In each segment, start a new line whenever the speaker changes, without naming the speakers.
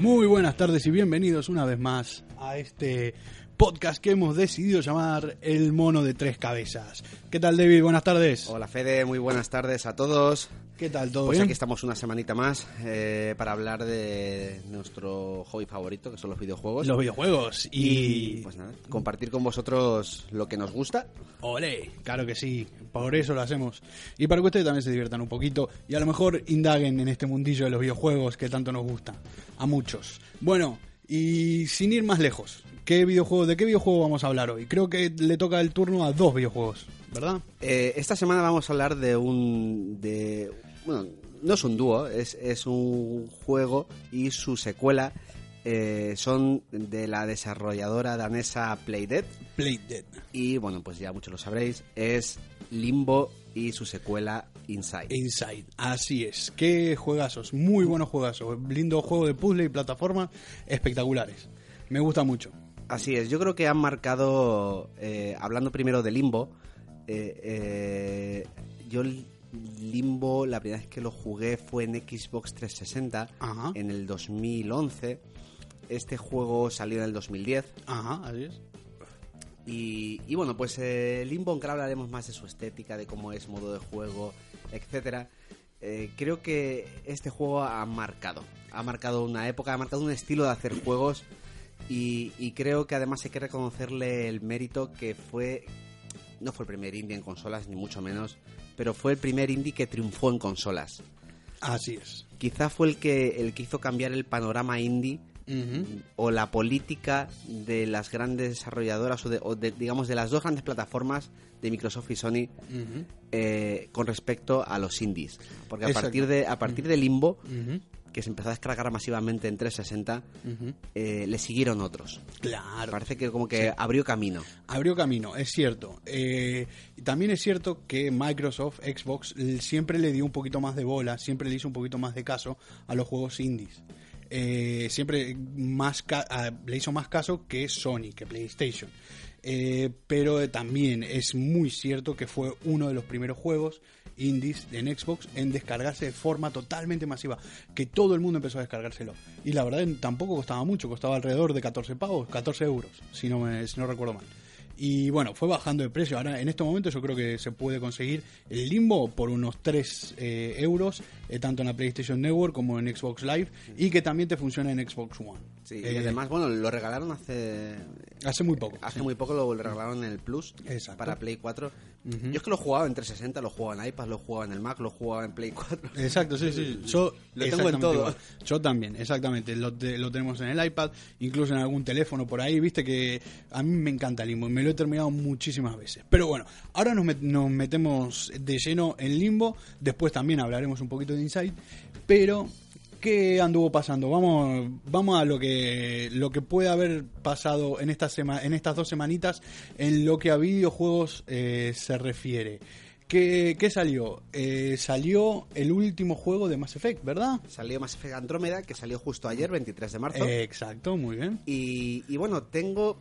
Muy buenas tardes y bienvenidos una vez más a este podcast que hemos decidido llamar El Mono de Tres Cabezas. ¿Qué tal, David? Buenas tardes.
Hola, Fede. Muy buenas tardes a todos.
¿Qué tal todo
Pues
bien?
aquí estamos una semanita más eh, para hablar de nuestro hobby favorito, que son los videojuegos.
Los videojuegos y...
Y pues nada, compartir con vosotros lo que nos gusta.
¡Olé! Claro que sí, por eso lo hacemos. Y para que ustedes también se diviertan un poquito y a lo mejor indaguen en este mundillo de los videojuegos que tanto nos gusta. A muchos. Bueno, y sin ir más lejos, ¿qué videojuego, ¿de qué videojuego vamos a hablar hoy? Creo que le toca el turno a dos videojuegos, ¿verdad?
Eh, esta semana vamos a hablar de un... De, bueno, no es un dúo, es, es un juego y su secuela eh, son de la desarrolladora danesa Playdead.
Play Dead.
Y bueno, pues ya muchos lo sabréis, es Limbo y su secuela Inside.
Inside, así es. Qué juegazos, muy buenos juegazos. Lindo juego de puzzle y plataforma, espectaculares. Me gusta mucho.
Así es, yo creo que han marcado, eh, hablando primero de Limbo, eh, eh, yo Limbo la primera vez que lo jugué fue en Xbox 360
Ajá.
en el 2011. Este juego salió en el 2010
Ajá, así es.
y, y bueno, pues eh, Limbo, aunque ahora hablaremos más de su estética, de cómo es modo de juego, etcétera. eh, creo que este juego ha marcado, ha marcado una época, ha marcado un estilo de hacer juegos y, y creo que además hay que reconocerle el mérito que fue, no fue el primer indie en consolas ni mucho menos, pero fue el primer indie que triunfó en consolas.
Así es.
Quizá fue el que el que hizo cambiar el panorama indie o la política de las grandes desarrolladoras o, de, o de, digamos de las dos grandes plataformas de Microsoft y Sony eh, con respecto a los indies porque a
Exacto.
partir de a partir de Limbo. Que se empezó a descargar masivamente en 360
Ujú.
eh, le siguieron otros
Claro.
parece que como que abrió camino
Abrió camino, es cierto. Eh, también es cierto que Microsoft, Xbox, siempre le dio un poquito más de bola, siempre le hizo un poquito más de caso a los juegos indies. Eh, siempre más ca- le hizo más caso que Sony, que PlayStation. Pero también es muy cierto que fue uno de los primeros juegos indies en Xbox en descargarse de forma totalmente masiva, que todo el mundo empezó a descargárselo. Y la verdad tampoco costaba mucho, costaba alrededor de 14 pavos, 14 euros, si no, me, si no recuerdo mal. Y bueno, fue bajando de precio. Ahora, en este momento, yo creo que se puede conseguir el Limbo por unos 3 eh, euros, eh, tanto en la PlayStation Network como en Xbox Live, y que también te funciona en Xbox One.
Sí,
Eh,
y además bueno lo regalaron hace
hace muy poco.
hace
sí.
muy poco lo regalaron en el Plus
Exacto.
para Play 4
Ujú.
yo es que lo jugaba en 360 lo jugaba en iPad lo jugaba en el Mac lo jugaba en Play 4
Exacto, sí, sí. Yo,
Lo tengo en todo.
igual. Yo también, exactamente. Lo, te- lo tenemos en el iPad, incluso en algún teléfono por ahí. Viste que a mí me encanta Limbo y me lo he terminado muchísimas veces. Pero bueno, ahora nos, met- nos metemos de lleno en Limbo. Después también hablaremos un poquito de Inside. Pero, ¿qué anduvo pasando? Vamos, vamos a lo que, lo que puede haber pasado en, esta sema- en estas dos semanitas en lo que a videojuegos eh, se refiere. ¿Qué, qué salió? Eh, salió el último juego de Mass Effect, ¿verdad?
Salió Mass Effect Andrómeda, que salió justo ayer, 23 de marzo.
Eh, exacto, muy bien.
Y, y bueno, tengo...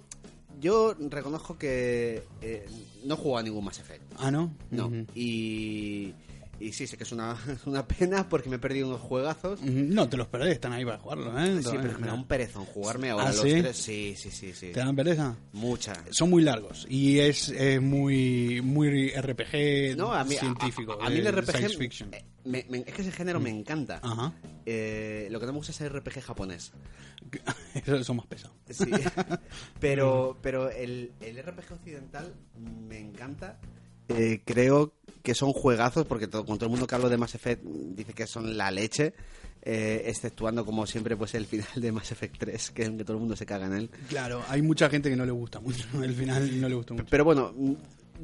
Yo reconozco que eh, no he jugado a ningún Mass Effect.
Ah, ¿no?
No. Y, y sí, sé que es una, una pena porque me he perdido unos juegazos.
No te los perdés, están ahí para jugarlo, ¿eh?
Sí, pero me da un perezón jugarme ahora
¿Ah,
los
sí?
tres. Sí, sí, sí, sí.
¿Te dan pereza?
Mucha.
Son muy largos y es, es muy muy RPG
No, a mí,
científico.
a, a mí el
de
RPG
Science fiction.
eh, me- me- es que ese género me encanta.
Ajá.
Eh, lo que no me gusta es el RPG japonés.
Eso son más pesados.
Sí. pero pero el, el RPG occidental me encanta. Eh, creo que son juegazos porque todo, con todo el mundo que hablo de Mass Effect dice que son la leche. eh, exceptuando como siempre pues el final de Mass Effect 3, que, que todo el mundo se caga en él.
Claro, hay mucha gente que no le gusta mucho. El final no le gusta mucho.
Pero bueno,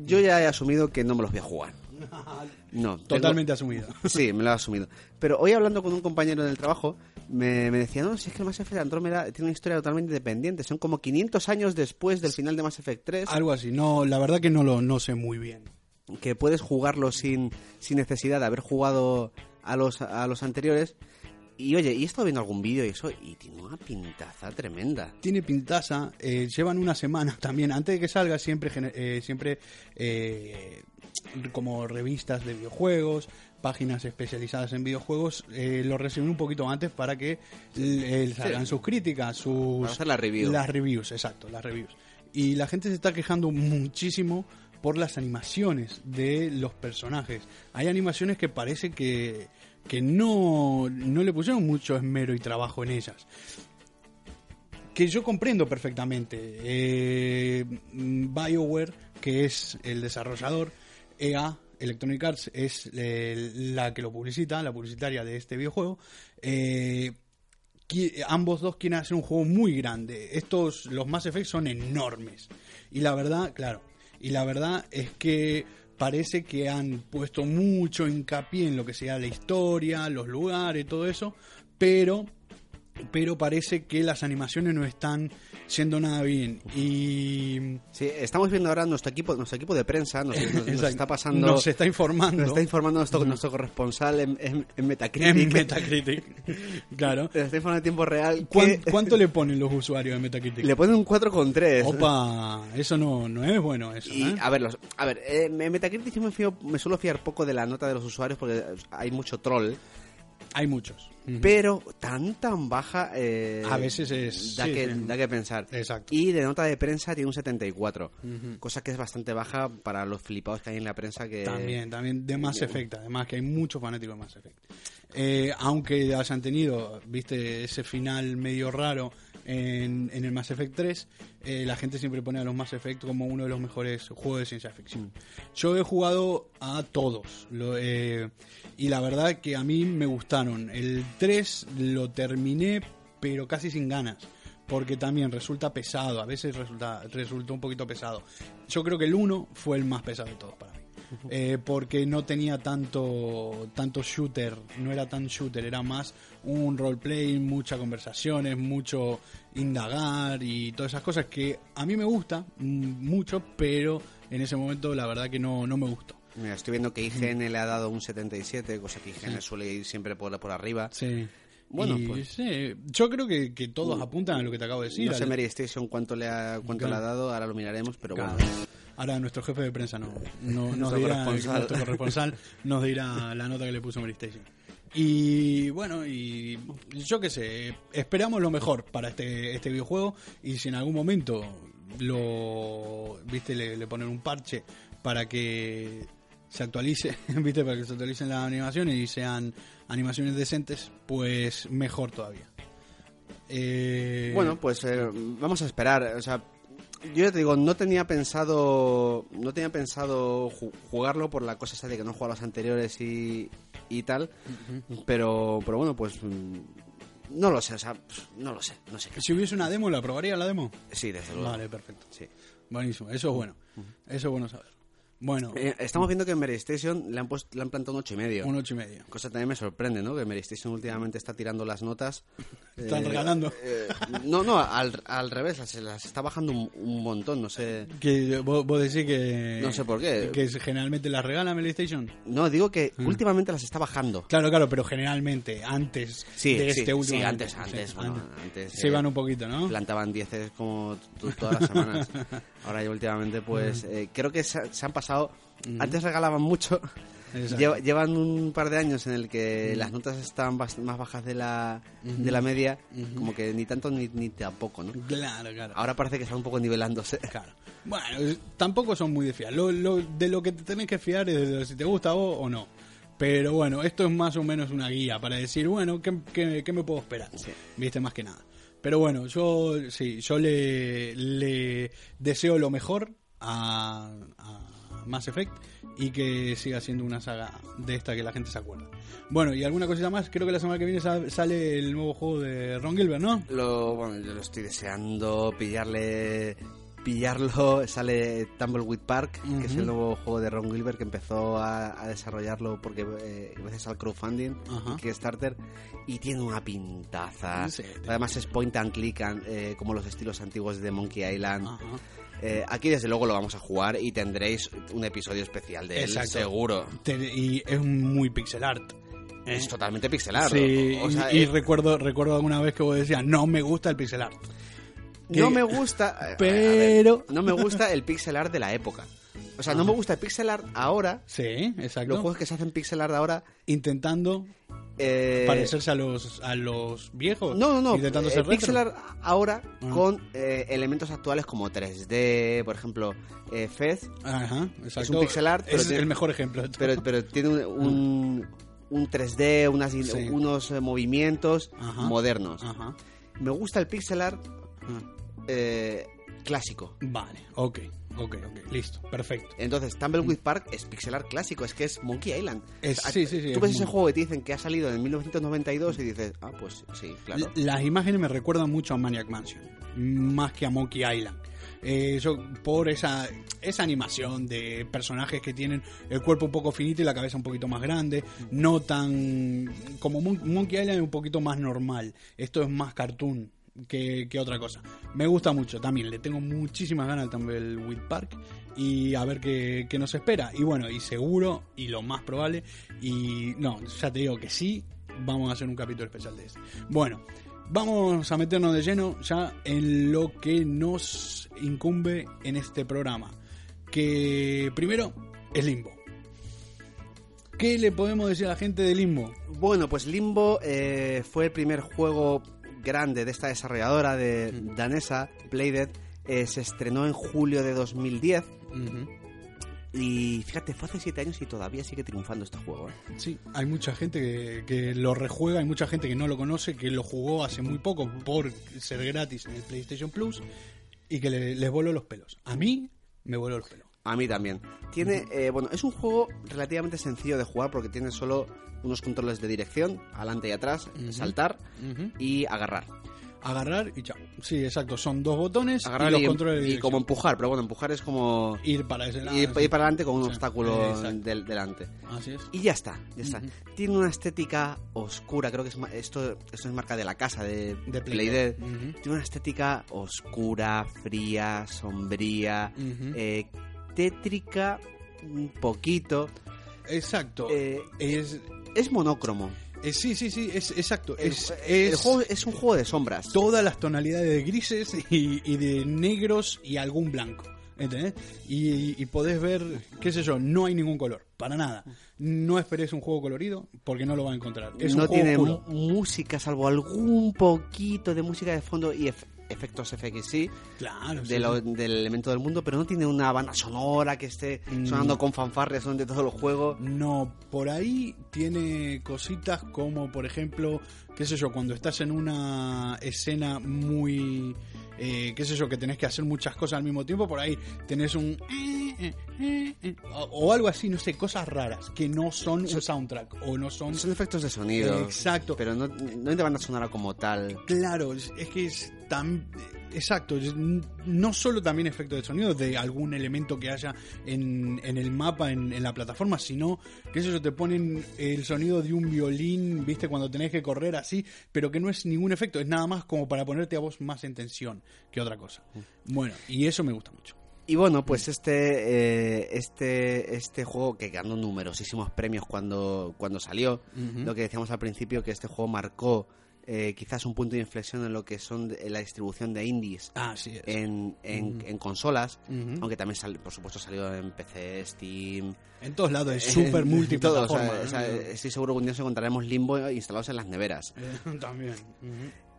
yo ya he asumido que no me los voy a jugar. No.
Totalmente
tengo-
asumido.
Sí, me lo he asumido. Pero hoy hablando con un compañero del trabajo, me, me decía, no, si es que el Mass Effect Andrómeda tiene una historia totalmente independiente. Son como 500 años después del final de Mass Effect 3,
Algo así. No, la verdad que no lo no sé muy bien.
que puedes jugarlo sin, sin necesidad de haber jugado a los, a los anteriores. Y oye, y he estado viendo algún vídeo y eso, y tiene una pintaza tremenda.
Tiene pintaza, eh, llevan una semana también, antes de que salga siempre, eh, siempre eh, como revistas de videojuegos, páginas especializadas en videojuegos, eh, lo reciben un poquito antes para que eh, salgan sus críticas, sus...
Hacer la review.
Las reviews, exacto, las reviews. Y la gente se está quejando muchísimo por las animaciones de los personajes. Hay animaciones que parece que, que no, no le pusieron mucho esmero y trabajo en ellas. Que yo comprendo perfectamente. Eh, BioWare, que es el desarrollador, EA, Electronic Arts, es eh, la que lo publicita, la publicitaria de este videojuego. Eh, ambos dos quieren hacer un juego muy grande. Estos, los Mass Effect son enormes. Y la verdad, claro, y la verdad es que parece que han puesto mucho hincapié en lo que sea la historia, los lugares, todo eso, pero pero parece que las animaciones no están siendo nada bien y
Sí, estamos viendo ahora nuestro equipo, nuestro equipo de prensa, nos, nos- nos está pasando...
nos está informando
nos está informando nuestro, nuestro corresponsal en, en- en Metacritic.
en Metacritic claro
Nos está informando en tiempo real.
¿Cuán-
que
¿cuánto le ponen los usuarios de Metacritic?
Le ponen un 4,3.
Opa, eso no, no es bueno eso,
Y,
¿eh?
a ver, los, a ver, eh, en Metacritic yo me, fío- me suelo fiar poco de la nota de los usuarios porque hay mucho troll,
Hay muchos.
Pero tan tan baja eh,
A veces es-
da,
sí,
que,
sí.
da que pensar.
Exacto.
Y de nota de prensa tiene un 74, cosa que es bastante baja para los flipados que hay en la prensa que
También, también de Mass Effect, además que hay muchos fanáticos de Mass Effect. Eh, aunque hayan tenido, viste, ese final medio raro en, en el Mass Effect 3, eh, la gente siempre pone a los Mass Effect como uno de los mejores juegos de ciencia ficción. Yo he jugado a todos, lo, eh, y la verdad que a mí me gustaron. El 3 lo terminé, pero casi sin ganas. Porque también resulta pesado, a veces resulta, resulta un poquito pesado. Yo creo que el 1 fue el más pesado de todos para mí. Eh, porque no tenía tanto tanto shooter, no era tan shooter, era más un roleplay, muchas conversaciones, mucho indagar y todas esas cosas que a mí me gusta mm, mucho, pero en ese momento la verdad que no, no me gustó.
Mira, estoy viendo que IGN le ha dado un 77, cosa que IGN suele ir siempre por, por arriba.
Sí.
Bueno,
Y,
pues-
sí, yo creo que, que todos apuntan a lo que te acabo de decir.
no sé
al-
Mary Station cuánto le ha, cuánto
Claro.
le ha dado, ahora lo miraremos, pero
Claro.
bueno.
Ahora nuestro jefe de prensa no, no- nos
Nuestro
dirá,
corresponsal.
nuestro corresponsal nos dirá la nota que le puso Mary Station. Y bueno, y yo qué sé, esperamos lo mejor para este, este videojuego y si en algún momento lo, viste, le, le ponen un parche para que se actualice, viste, para que se actualicen las animaciones y sean animaciones decentes, pues mejor todavía. Eh,
Bueno, pues eh, vamos a esperar. O sea, yo ya te digo, no tenía pensado, no tenía pensado ju- jugarlo por la cosa esa de que no he jugado a los anteriores y, y tal. Pero, pero bueno, pues mm, no lo sé. O sea, pf, no lo sé, no sé.
si hubiese una demo, ¿la probaría la demo?
Sí, desde luego.
Vale, perfecto.
Sí.
Buenísimo, eso es bueno. Eso es bueno saber. Bueno,
Eh, estamos viendo que en Mary Station le han, puesto, le han plantado un ocho y medio.
un ocho y medio.
Cosa también me sorprende, ¿no? Que Mary Station últimamente está tirando las notas.
Están
eh,
regalando.
eh, no, no, al, al revés, las, las está bajando un, un montón, no sé.
Que vos, vos decís que.
No sé por qué.
Que generalmente las regala PlayStation.
No, digo que
Mm.
últimamente las está bajando.
Claro, claro, pero generalmente, antes
Sí,
de
sí,
este último.
sí, antes, antes,
Sí,
bueno, antes,
Se
eh,
van un poquito, ¿no?
Plantaban 10 como todas las semanas. Ahora ya últimamente, pues eh, creo que se, se han pasado. Antes regalaban mucho. Lleva- llevan un par de años en el que las notas están más bajas de la, de la media, como que ni tanto ni, ni tampoco, ¿no?
Claro, claro.
Ahora parece que están un poco nivelándose.
Claro. Bueno, tampoco son muy de fiar. Lo, lo- de lo que te tenés que fiar es de si te gusta a vos o no. Pero bueno, esto es más o menos una guía para decir, bueno, ¿qué, qué- qué me puedo esperar?
Sí.
Viste, más que nada. Pero bueno, yo sí, yo le, le deseo lo mejor a, a Mass Effect y que siga siendo una saga de esta que la gente se acuerda. Bueno, y alguna cosita más, creo que la semana que viene sa- sale el nuevo juego de Ron Gilbert, ¿no?
Lo, bueno, yo lo estoy deseando pillarle pillarlo. Sale Tumbleweed Park, que es el nuevo juego de Ron Gilbert que empezó a, a desarrollarlo porque eh, gracias al crowdfunding
Ajá.
y Kickstarter y tiene una pintaza.
Sí.
Además es point and click and, eh, como los estilos antiguos de Monkey Island.
Ajá.
Eh, aquí desde luego lo vamos a jugar y tendréis un episodio especial de él,
Exacto.
seguro.
Te- y es muy pixel art. ¿eh?
Es totalmente pixelado.
Sí,
O sea,
y, y recuerdo, recuerdo alguna vez que vos decías, no me gusta el pixel art.
no me gusta. eh, ver,
Pero-
no me gusta el pixel art de la época. O sea, no me gusta el pixel art ahora.
Sí, exacto.
Los juegos que se hacen pixel art ahora.
Intentando
eh,
parecerse a los, a los viejos.
No, no, no.
Intentando ser retro.
pixel art ahora
Ah.
con eh, elementos actuales como 3D, por ejemplo, eh, Fez,
Ajá, exacto.
Es un pixel art, pero
Es
tiene-
el mejor ejemplo. de todo.
pero, pero tiene un, un, un 3D, unas,
Sí.
unos eh, movimientos
Ajá.
modernos.
Ajá.
Me gusta el pixel art
Ah.
eh, clásico.
Vale, ok, ok, ok, listo, perfecto.
Entonces, Tumbleweed Park es pixel art clásico, es que es Monkey Island.
Es- sí, sí, sí,
Tú
es
ves ese
muy-
juego y te dicen que ha salido en 1992 y dices, ah, pues sí, claro.
Las imágenes me recuerdan mucho a Maniac Mansion, más que a Monkey Island. Eh, yo, por esa, esa animación de personajes que tienen el cuerpo un poco finito y la cabeza un poquito más grande, no tan... como Mon- Monkey Island es un poquito más normal, esto es más cartoon que, otra cosa. Me gusta mucho también, le tengo muchísimas ganas al Tumbleweed Park y a ver qué, qué nos espera. Y bueno, y seguro, y lo más probable, y no, ya te digo que sí, vamos a hacer un capítulo especial de eso. Bueno, vamos a meternos de lleno ya en lo que nos incumbe en este programa. Que primero es Limbo. ¿Qué le podemos decir a la gente de Limbo?
Bueno, pues Limbo eh, fue el primer juego grande de esta desarrolladora de danesa, Playdead. Eh, se estrenó en julio de 2010 y fíjate, fue hace 7 años y todavía sigue triunfando este juego. ¿eh?
Sí, hay mucha gente que, que lo rejuega, hay mucha gente que no lo conoce, que lo jugó hace muy poco por ser gratis en el PlayStation Plus y que le- les voló los pelos. A mí me voló los pelos.
A mí también. Tiene, eh, bueno, es un juego relativamente sencillo de jugar porque tiene solo unos controles de dirección, adelante y atrás, saltar y agarrar.
Agarrar y chao. Sí, exacto, son dos botones
Agarrar
y los
y,
controles de
y como empujar, pero bueno, empujar es como
ir para ese lado.
ir, ir para adelante con un
Sí,
obstáculo del- delante.
Así es.
Y ya está, ya está. Tiene una estética oscura, creo que es esto, esto es marca de la casa de,
De
Playdead.
Playdead.
Tiene una estética oscura, fría, sombría, eh, tétrica un poquito.
Exacto.
Eh,
es,
es monócromo.
es- sí, sí, sí, es exacto.
El,
es,
el
es
juego es un juego de sombras.
todas las tonalidades de grises y, y de negros y algún blanco. ¿Entendés? Y, y podés ver, qué sé yo, no hay ningún color, para nada. No esperes un juego colorido porque no lo vas a encontrar. Es
no tiene música, salvo algún poquito de música de fondo y efectos FX, sí,
Claro, sí,
de lo-
sí.
del elemento del mundo, pero no tiene una banda sonora que esté
Mm.
sonando con fanfarrias durante todo el juego.
No, por ahí tiene cositas como, por ejemplo, qué sé yo, cuando estás en una escena muy, eh, qué sé yo, que tenés que hacer muchas cosas al mismo tiempo, por ahí tenés un... eh, eh, eh, o, o algo así, no sé, cosas raras, que no son un soundtrack, o no son...
Son efectos de sonido.
Exacto.
Pero no, no te van a sonar como tal.
Claro, es que es Exacto, no solo también efecto de sonido de algún elemento que haya en, en el mapa, en, en la plataforma, sino que eso te ponen el sonido de un violín, viste, cuando tenés que correr así, pero que no es ningún efecto, es nada más como para ponerte a vos más en tensión que otra cosa. Bueno, y eso me gusta mucho.
Y bueno, pues este, eh, este, este juego que ganó numerosísimos premios cuando, cuando salió, lo que decíamos al principio, que este juego marcó eh, quizás un punto de inflexión en lo que son de- la distribución de indies
es.
en, en, en consolas, aunque también, sal- por supuesto, salió en PC, Steam...
En todos lados, es súper multiplataforma.
todo, o sea, o sea, estoy seguro que un día nos encontraremos Limbo instalados en las neveras.
Eh, También.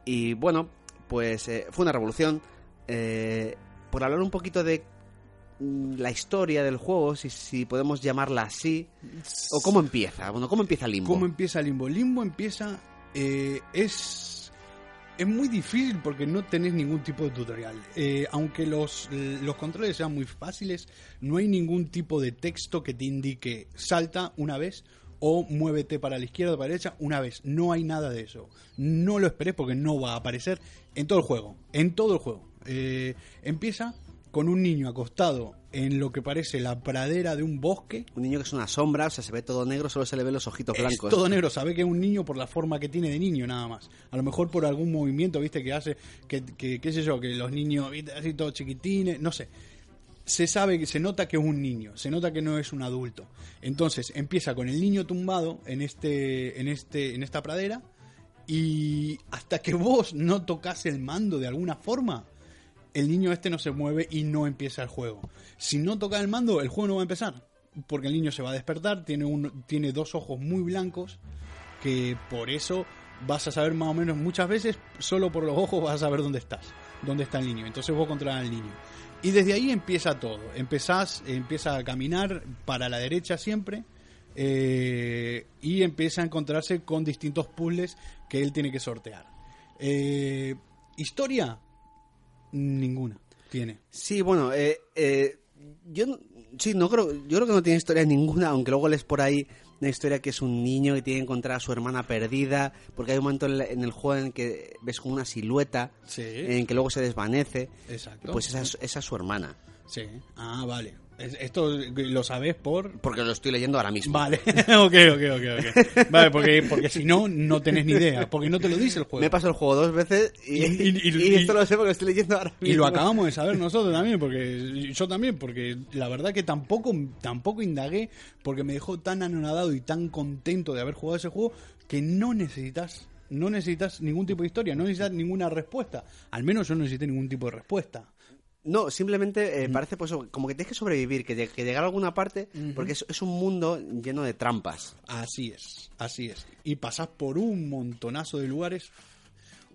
Y bueno, pues eh, fue una revolución. Eh, por hablar un poquito de mm, la historia del juego, si, si podemos llamarla así, o cómo empieza. Bueno, ¿cómo empieza Limbo?
¿Cómo empieza Limbo? Limbo empieza. Eh, es. Es muy difícil porque no tenés ningún tipo de tutorial. Eh, aunque los, los controles sean muy fáciles, no hay ningún tipo de texto que te indique salta una vez o muévete para la izquierda o para la derecha una vez. No hay nada de eso. No lo esperes porque no va a aparecer en todo el juego. En todo el juego. Eh, empieza con un niño acostado en lo que parece la pradera de un bosque.
Un niño que es una sombra, o sea, se ve todo negro, solo se le ven los ojitos
Es
blancos.
todo negro, sabe que es un niño por la forma que tiene de niño nada más. A lo mejor por algún movimiento, viste, que hace, que, que qué sé yo, que los niños, viste, así todos chiquitines, no sé. Se sabe, se nota que es un niño, se nota que no es un adulto. Entonces empieza con el niño tumbado en este, en este, en esta pradera y hasta que vos no tocas el mando de alguna forma, el niño este no se mueve y no empieza el juego. Si no tocas el mando, el juego no va a empezar. Porque el niño se va a despertar, tiene, un, tiene dos ojos muy blancos, que por eso vas a saber más o menos muchas veces, solo por los ojos vas a saber dónde estás, dónde está el niño. Entonces vos controlas al niño. Y desde ahí empieza todo. Empezás, empieza a caminar para la derecha siempre. eh, y empieza a encontrarse con distintos puzzles que él tiene que sortear. Eh, historia, ninguna tiene.
Sí, bueno, eh, eh, yo sí, no creo, yo creo que no tiene historia ninguna, aunque luego lees por ahí una historia que es un niño que tiene que encontrar a su hermana perdida, porque hay un momento en, el juego en que ves como una silueta,
Sí.
en que luego se desvanece,
Exacto.
pues esa es, esa es su hermana,
Sí. Ah, vale. Es- Esto lo sabes por...
porque lo estoy leyendo ahora mismo.
Vale, ok, ok, ok. Vale, porque, porque si no, no tenés ni idea, porque no te lo dice el juego.
Me he pasado el juego dos veces y,
Y- y- y-
y esto lo sé porque lo estoy leyendo ahora mismo.
Y lo acabamos de saber nosotros también, porque yo también, porque la verdad que tampoco, tampoco indagué, porque me dejó tan anonadado y tan contento de haber jugado ese juego que no necesitas, no necesitas ningún tipo de historia, no necesitas ninguna respuesta. Al menos yo no necesité ningún tipo de respuesta.
No, simplemente eh, parece pues como que tienes que sobrevivir, que, lleg- que llegar a alguna parte, porque es, es un mundo lleno de trampas.
Así es, así es. Y pasás por un montonazo de lugares.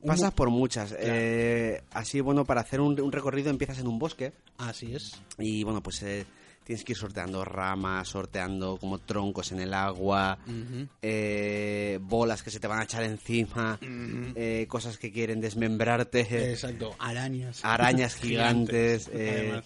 Pasas por muchas. Eh, así, bueno, para hacer un, un recorrido empiezas en un bosque
Así es.
y, bueno, pues eh, tienes que ir sorteando ramas, sorteando como troncos en el agua, eh, bolas que se te van a echar encima, eh, cosas que quieren desmembrarte,
Exacto, arañas.
arañas gigantes. eh,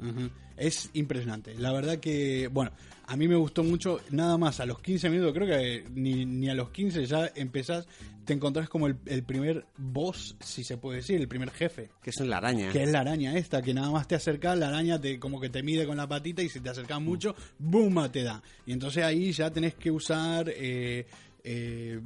Ujú. Es impresionante. La verdad que, bueno, a mí me gustó mucho, nada más a los 15 minutos, creo que ni, ni a los 15 ya empezás, te encontrás como el, el primer boss, si se puede decir, el primer jefe.
que es la araña.
Que es la araña esta, que nada más te acercas, la araña te como que te mide con la patita y si te acercas mucho, ¡boom! te da. Y entonces ahí ya tenés que usar eh, eh,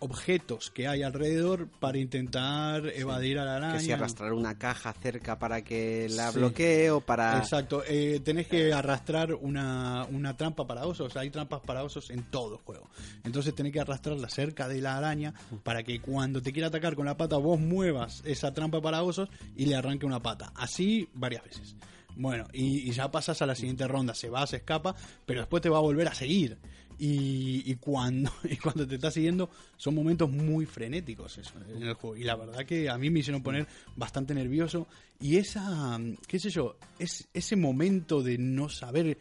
objetos que hay alrededor para intentar evadir a la araña.
Que si arrastrar una caja cerca para que la
Sí.
bloquee o para...
Exacto, eh, tenés que arrastrar una, una trampa para osos, hay trampas para osos en todo el juego. Entonces tenés que arrastrarla cerca de la araña para que cuando te quiera atacar con la pata vos muevas esa trampa para osos y le arranque una pata. Así varias veces. Bueno, y, y ya pasas a la siguiente ronda, se va, se escapa, pero después te va a volver a seguir. Y, y cuando y cuando te está siguiendo son momentos muy frenéticos eso, en el juego y la verdad que a mí me hicieron poner bastante nervioso y esa qué sé yo es ese momento de no saber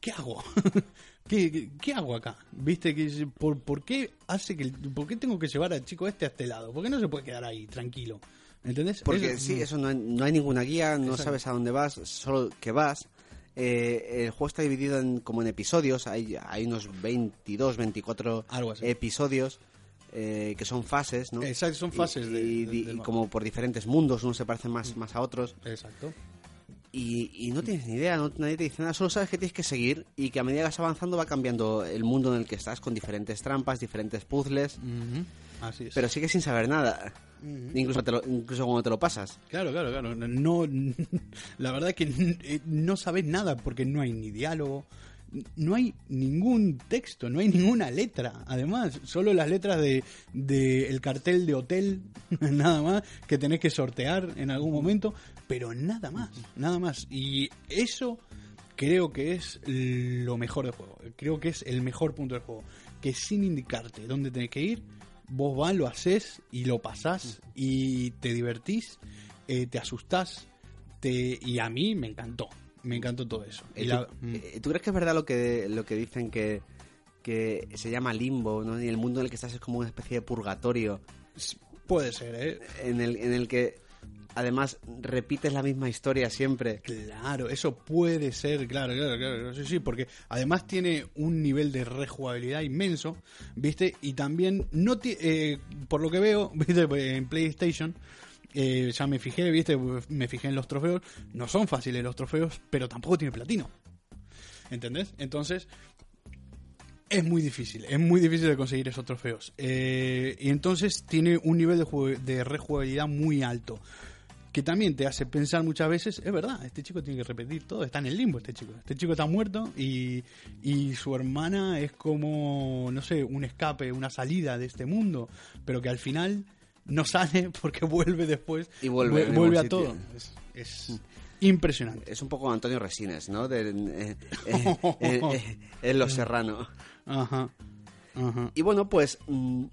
qué hago ¿Qué, qué, qué hago acá? ¿Viste? que por, ¿Por qué hace que por qué tengo que llevar al chico este a este lado? ¿Por qué no se puede quedar ahí tranquilo? ¿Entendés?
Porque
Eso-
sí, eso no hay, no hay ninguna guía, no
Exacto.
sabes a dónde vas, solo que vas. Eh, el juego está dividido en, como en episodios, hay, hay unos 22, 24
Algo así.
episodios eh, que son fases, ¿no?
Exacto, son fases
Y,
de-
y-
de-
y
del mapa.
como por diferentes mundos, unos se parecen más, más a otros.
Exacto.
Y, y no tienes ni idea, no, nadie te dice nada, solo sabes que tienes que seguir y que a medida que vas avanzando va cambiando el mundo en el que estás con diferentes trampas, diferentes puzzles,
Así es.
pero sigues sin saber nada, incluso, te lo- incluso cuando te lo pasas.
Claro, claro, claro. No, la verdad que n- eh, no sabes nada porque no hay ni diálogo, no hay ningún texto, no hay ninguna letra. Además, solo las letras de, de el cartel de hotel, nada más, que tenés que sortear en algún momento, pero nada más, nada más. Y eso creo que es lo mejor del juego. Creo que es el mejor punto del juego. Que sin indicarte dónde tenés que ir, vos vas, lo haces y lo pasás y te divertís, eh, te asustás te, y a mí me encantó. Me encantó todo eso. Y
Eh,
la-
¿tú,
mm.
eh, ¿tú crees que es verdad lo que, lo que dicen que, que se llama limbo, ¿no? Y el mundo en el que estás es como una especie de purgatorio,
puede ser, ¿eh?
en el, en el que además repites la misma historia siempre.
Claro, eso puede ser, claro, claro, claro, sí, sí, porque además tiene un nivel de rejugabilidad inmenso, ¿viste? Y también, no eh, por lo que veo, ¿viste? En PlayStation, Eh, ya me fijé, viste, me fijé en los trofeos. No son fáciles los trofeos, pero tampoco tiene platino. ¿Entendés? Entonces, es muy difícil, es muy difícil de conseguir esos trofeos. Eh, y entonces tiene un nivel de, de rejugabilidad muy alto. Que también te hace pensar muchas veces, es verdad, este chico tiene que repetir todo, está en el limbo este chico. Este chico está muerto y, y su hermana es como, no sé, un escape, una salida de este mundo, pero que al final no sale porque vuelve después
Y vuelve
vu- vuelve a
sitio.
todo. Es, es impresionante.
Es un poco Antonio Resines, ¿no? De- eh, eh, eh, eh, en Los Serrano.
Ajá. Ajá.
Y bueno, pues mm,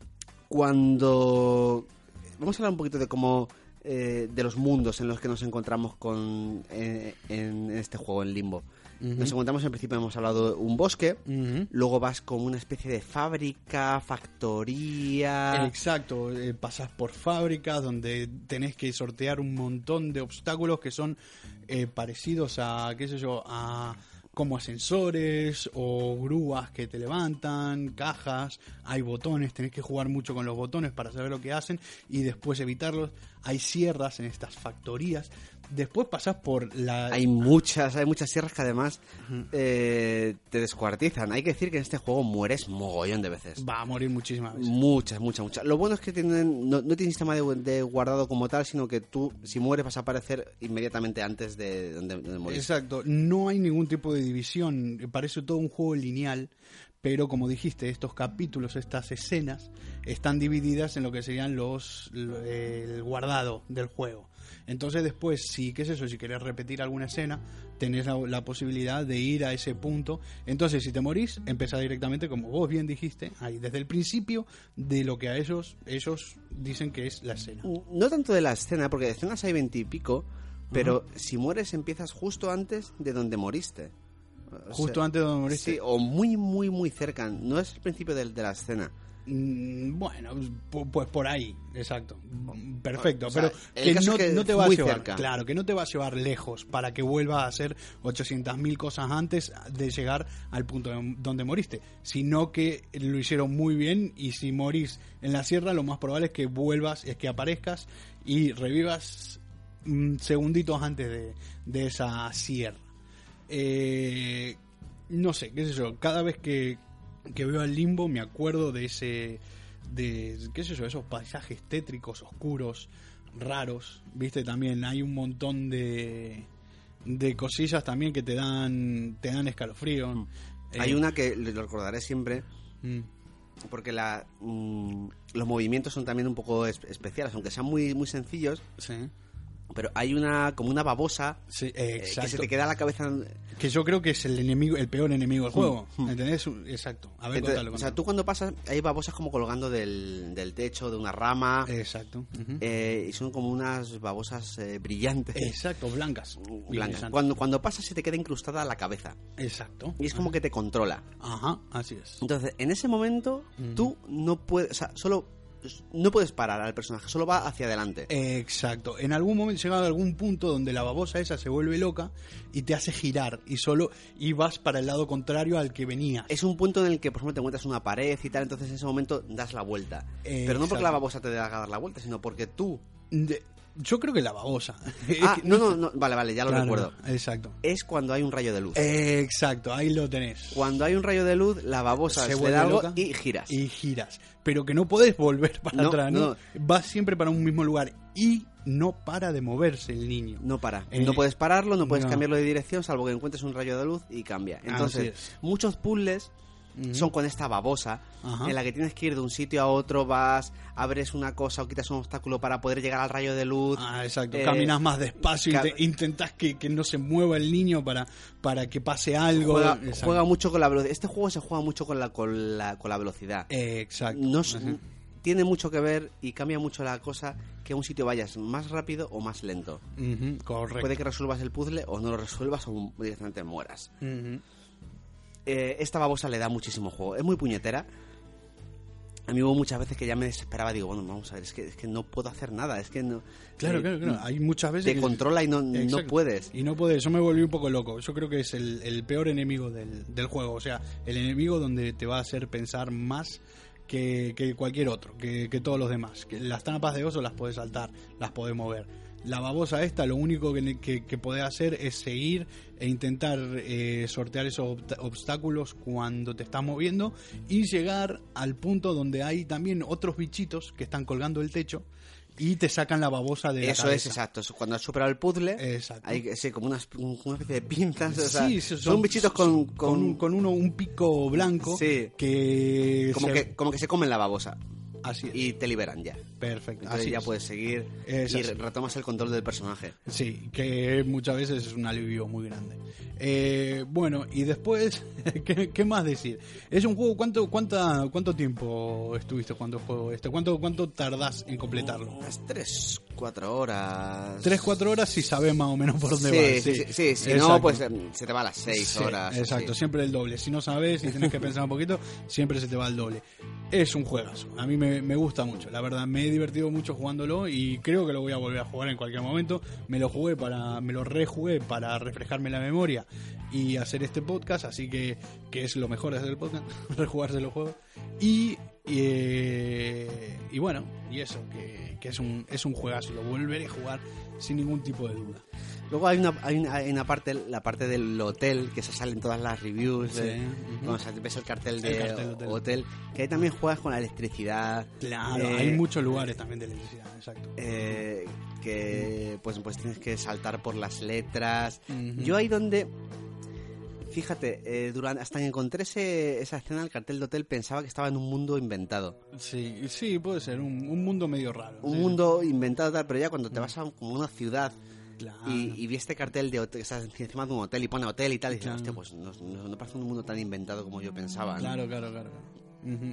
cuando... Vamos a hablar un poquito de cómo... eh, de los mundos en los que nos encontramos con eh, en este juego, en Limbo. Nos encontramos en principio, hemos hablado de un bosque, luego vas con una especie de fábrica, factoría...
Exacto, eh, pasas por fábricas donde tenés que sortear un montón de obstáculos que son eh, parecidos a, qué sé yo, a como ascensores o grúas que te levantan, cajas, hay botones, tenés que jugar mucho con los botones para saber lo que hacen y después evitarlos. Hay sierras en estas factorías. Después pasás por la...
Hay muchas, hay muchas sierras que además eh, te descuartizan. Hay que decir que en este juego mueres mogollón de veces.
Va a morir muchísimas veces.
Muchas, muchas, muchas. Lo bueno es que tienen, no, no tiene sistema de, de guardado como tal, sino que tú, si mueres, vas a aparecer inmediatamente antes de donde, donde morís.
Exacto, no hay ningún tipo de división, parece todo un juego lineal, pero como dijiste, estos capítulos, estas escenas, están divididas en lo que serían los lo- el guardado del juego. Entonces después, si, qué es eso, si querés repetir alguna escena, tenés la, la posibilidad de ir a ese punto. Entonces, si te morís, empezás directamente, como vos bien dijiste, ahí, desde el principio de lo que a ellos, ellos dicen que es la escena.
No tanto de la escena, porque de escenas hay veintipico, pero si mueres empiezas justo antes de donde moriste. O
Justo
sea,
antes de donde moriste.
Sí, o muy, muy, muy cerca. No es el principio del- de la escena.
Mm, Bueno, pu- pues por ahí, exacto. Perfecto,
O sea,
pero que no,
es que
no te va a llevar,
cerca.
claro, que no te va a llevar lejos para que vuelvas a hacer 800.000 cosas antes de llegar al punto de- donde moriste, sino que lo hicieron muy bien y si morís en la sierra lo más probable es que vuelvas, es que aparezcas y revivas mm, segunditos antes de, de esa sierra. Eh, no sé, qué sé yo, cada vez que, que veo al limbo me acuerdo de ese, de, qué sé yo, esos paisajes tétricos, oscuros, raros, viste, también hay un montón de, de cosillas también que te dan, te dan escalofrío. Eh,
Hay una que lo recordaré siempre,
mm,
porque la, mm, los movimientos son también un poco es- especiales, aunque sean muy, muy sencillos,
sí,
pero hay una como una babosa
sí,
eh, que se te queda la cabeza.
Que yo creo que es el enemigo, el peor enemigo del juego.
mm.
¿Entendés? Exacto. A ver,
Entonces,
contalo,
o sea, tú cuando pasas hay babosas como colgando del, del techo, de una rama,
Exacto.
eh, y son como unas babosas eh, brillantes,
Exacto, blancas.
blancas.
Brillantes.
Cuando, cuando pasas se te queda incrustada la cabeza
Exacto.
y es como que te controla.
Ajá, así es.
Entonces, en ese momento, tú no puedes, o sea, solo no puedes parar al personaje, solo va hacia adelante.
Exacto. En algún momento llegado a algún punto donde la babosa esa se vuelve loca y te hace girar y solo y vas para el lado contrario al que venías.
Es un punto en el que, por ejemplo, te encuentras una pared y tal, entonces en ese momento das la vuelta. Pero no porque la babosa te haga dar la vuelta, sino porque tú...
De- yo creo que la babosa.
Ah, no, no, no, vale, vale, ya lo
Claro,
recuerdo.
Exacto.
Es cuando hay un rayo de luz.
Exacto, ahí lo tenés.
Cuando hay un rayo de luz, la babosa
Se vuelve
da algo
loca
y giras.
Y giras. Pero que no podés volver para
No,
atrás, ¿no?
no.
Vas siempre para un mismo lugar y no para de moverse el niño.
No para.
Eh,
no puedes pararlo, no puedes cambiarlo de dirección, salvo que encuentres un rayo de luz y cambia. Entonces,
es.
muchos puzzles son con esta babosa
Ajá.
en la que tienes que ir de un sitio a otro, vas, abres una cosa o quitas un obstáculo para poder llegar al rayo de luz.
Ah, exacto.
Eh,
Caminas más despacio,
ca-
inte- intentás que, que no se mueva el niño para, para que pase algo.
juega, mucho con la velocidad. Este juego se juega mucho con la, con la, con la velocidad.
Eh, Exacto.
No tiene mucho que ver y cambia mucho la cosa que a un sitio vayas más rápido o más lento.
Correcto.
Puede que resuelvas el puzzle o no lo resuelvas o directamente mueras. Eh, esta babosa le da muchísimo juego. Es muy puñetera. A mí hubo muchas veces que ya me desesperaba. Digo, bueno, vamos a ver, es que, es que no puedo hacer nada. Es que no.
Claro,
eh,
claro, claro. Hay muchas veces
Te
que-
controla y no, no puedes.
Y no puedes. Yo me volví un poco loco. Yo creo que es el, el peor enemigo del, del juego. O sea, el enemigo donde te va a hacer pensar más que, cualquier otro, que, todos los demás. Que las trampas de oso las podés saltar, las podés mover. La babosa esta lo único que, que, podés hacer es seguir e intentar eh, sortear esos obst- obstáculos cuando te estás moviendo y llegar al punto donde hay también otros bichitos que están colgando el techo y te sacan la babosa de la
Eso es exacto. Cuando has superado el puzzle,
Exacto.
hay que- sí, como una, esp- una especie de pinzas. o sea,
Sí,
son, bichitos con, con,
un, con uno un pico blanco
Sí.
que
como,
se-
que, como que se comen la babosa
así es.
y te liberan ya.
Perfecto
Entonces
así
ya
es.
puedes seguir
Es
y
así.
retomas el control del personaje.
Sí, que muchas veces es un alivio muy grande. Eh, bueno, y después, ¿qué, qué más decir? Es un juego, ¿cuánto, cuánta, cuánto tiempo estuviste jugando juego este? ¿Cuánto, ¿Cuánto tardás en completarlo?
Unas 3, 4 horas.
Tres, cuatro horas si sabes más o menos por dónde
sí,
vas.
sí, sí, sí, si
Exacto.
no, pues em, se te va a las 6
Sí,
horas.
Exacto, siempre el doble. Si no sabes, si tienes que pensar un poquito, siempre se te va el doble. Es un juegazo. A mí me, me gusta mucho. La verdad, me divertido mucho jugándolo y creo que lo voy a volver a jugar en cualquier momento. Me lo jugué para, me lo rejugué para refrescarme la memoria y hacer este podcast, así que, que es lo mejor de hacer el podcast, rejugarse los juegos. Y, eh, y bueno, y eso, que, que es, un, es un juegazo. Lo volveré a jugar sin ningún tipo de duda.
Luego hay una, hay una, hay una parte, la parte del hotel, que se salen todas las reviews.
Sí,
de-. Cuando se- ves el cartel de
El cartel hotel.
hotel. que ahí también juegas con la electricidad.
Claro,
Eh,
hay muchos lugares también de electricidad, exacto.
eh, que pues, pues tienes que saltar por las letras.
Ujú.
Yo ahí donde... Fíjate, eh, durante, hasta que encontré ese- esa escena del cartel de hotel pensaba que estaba en un mundo inventado.
Sí, sí, puede ser, un, un mundo medio raro.
Un
sí,
mundo inventado tal, pero ya cuando te vas a como una ciudad.
Claro.
y, y vi este cartel de hotel, que está encima de un hotel y pone hotel y tal, y dices,
Claro.
hostia, pues no, no- no parece un mundo tan inventado como yo pensaba. ¿no?
Claro, claro, claro.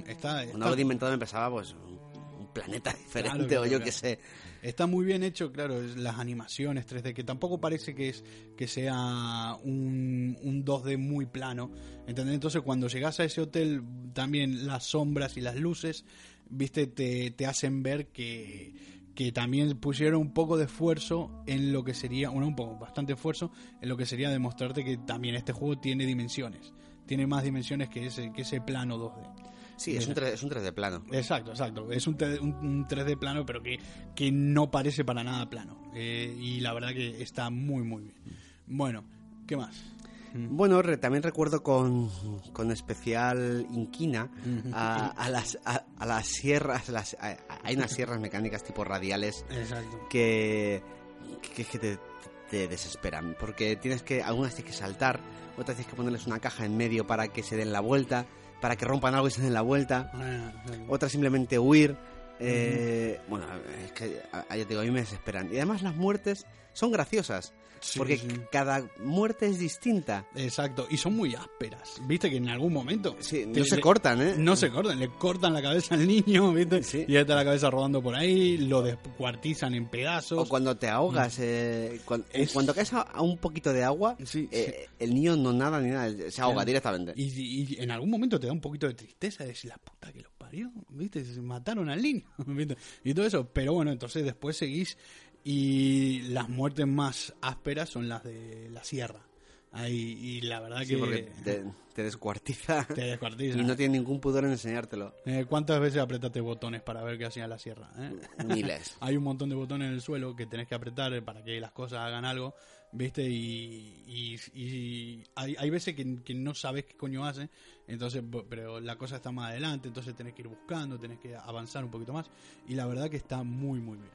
Está, está,
hablo de inventado me pensaba, pues, un, planeta diferente
claro,
o yo qué sé.
Está muy bien hecho, claro, las animaciones 3D, que tampoco parece que es que sea un, un 2D muy plano. ¿entendés? Entonces cuando llegas a ese hotel, también las sombras y las luces, viste, te, te hacen ver que, que también pusieron un poco de esfuerzo en lo que sería, bueno, un poco, bastante esfuerzo en lo que sería demostrarte que también este juego tiene dimensiones. Tiene más dimensiones que ese, que ese plano 2D.
Sí, es un, 3, es un 3D plano.
Exacto, exacto. Es un, 3D un- un 3D plano, pero que, que no parece para nada plano. Eh, y la verdad que está muy, muy bien. Bueno, ¿qué más?
Bueno, re- también recuerdo con, con especial inquina a, a las, a, a las sierras, las, a- hay unas sierras mecánicas tipo radiales
Exacto.
que, que, que te, te desesperan, porque tienes que, algunas tienes que saltar, otras tienes que ponerles una caja en medio para que se den la vuelta, para que rompan algo y se den la vuelta,
Ah,
otras simplemente huir. Eh, Bueno, es que a, digo, a mí me desesperan. Y además las muertes son graciosas,
Sí,
porque
sí.
cada muerte es distinta.
Exacto. Y son muy ásperas. Viste que en algún momento.
Sí,
te-
no se
le-
cortan, ¿eh?
No se cortan, le cortan la cabeza al niño, ¿viste?
Sí.
Y ya está la cabeza rodando por ahí, lo descuartizan en pedazos.
O cuando te ahogas, eh, cuan-
Es-
cuando caes a, a un poquito de agua, eh, el niño no nada ni nada, se ahoga
Claro.
directamente.
Y, y en algún momento te da un poquito de tristeza de decir, la puta que los parió, ¿viste? Se mataron al niño, ¿viste? Y todo eso. Pero bueno, entonces después seguís y las muertes más ásperas son las de la sierra. Ahí, y la verdad
Sí,
que
porque te, te descuartiza
te descuartiza.
y no tiene ningún pudor en enseñártelo.
Eh, ¿Cuántas veces apretaste botones para ver qué hacía la sierra? eh?
Miles.
Hay un montón de botones en el suelo que tenés que apretar para que las cosas hagan algo, ¿viste? Y, y- y hay, hay veces que, que no sabes qué coño hace, entonces, pero la cosa está más adelante, entonces tenés que ir buscando, tenés que avanzar un poquito más. Y la verdad que está muy, muy bien.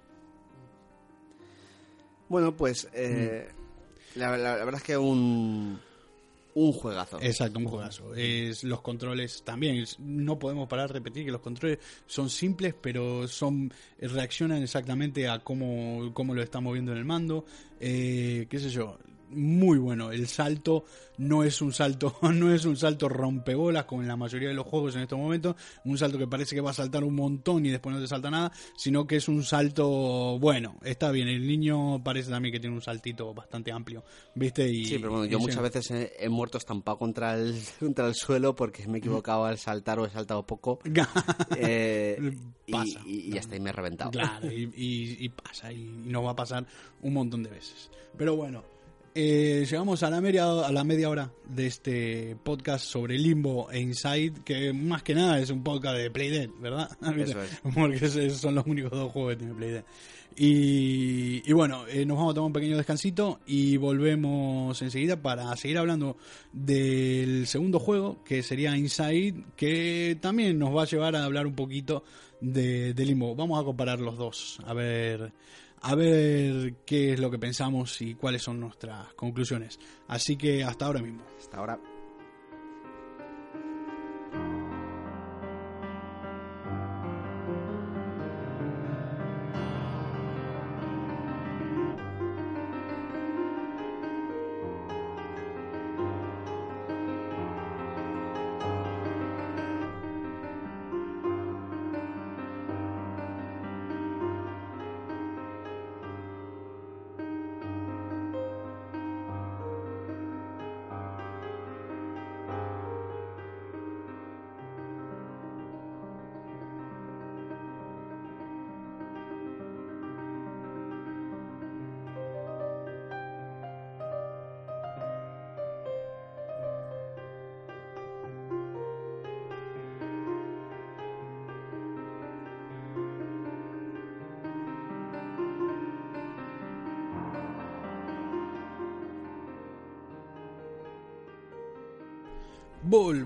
Bueno, pues eh, la, la- la verdad es que un, un juegazo.
Exacto, un juegazo. Es, los controles también, no podemos parar de repetir que los controles son simples, pero son reaccionan exactamente a cómo, cómo lo está moviendo en el mando. Eh, qué sé yo, muy bueno. El salto no es un salto, no es un salto rompebolas como en la mayoría de los juegos en estos momentos, un salto que parece que va a saltar un montón y después no te salta nada, sino que es un salto bueno, está bien. El niño parece también que tiene un saltito bastante amplio, ¿viste? Y,
Sí, pero bueno, yo muchas veces he, he muerto estampado contra el, contra el suelo porque me he equivocado al saltar o he saltado poco. Eh, y,
Pasa.
y, y hasta ahí me he reventado.
Claro, y, y- y pasa, y nos va a pasar un montón de veces. Pero bueno, eh, llegamos a la, media, a la media hora de este podcast sobre Limbo e Inside, que más que nada es un podcast de Playdead, ¿verdad?
Eso es.
Porque esos son los únicos dos juegos que tiene Playdead. Y, y bueno, eh, nos vamos a tomar un pequeño descansito y volvemos enseguida para seguir hablando del segundo juego, que sería Inside, que también nos va a llevar a hablar un poquito de, de Limbo. Vamos a comparar los dos, a ver a ver qué es lo que pensamos y cuáles son nuestras conclusiones. Así que hasta ahora mismo.
Hasta ahora.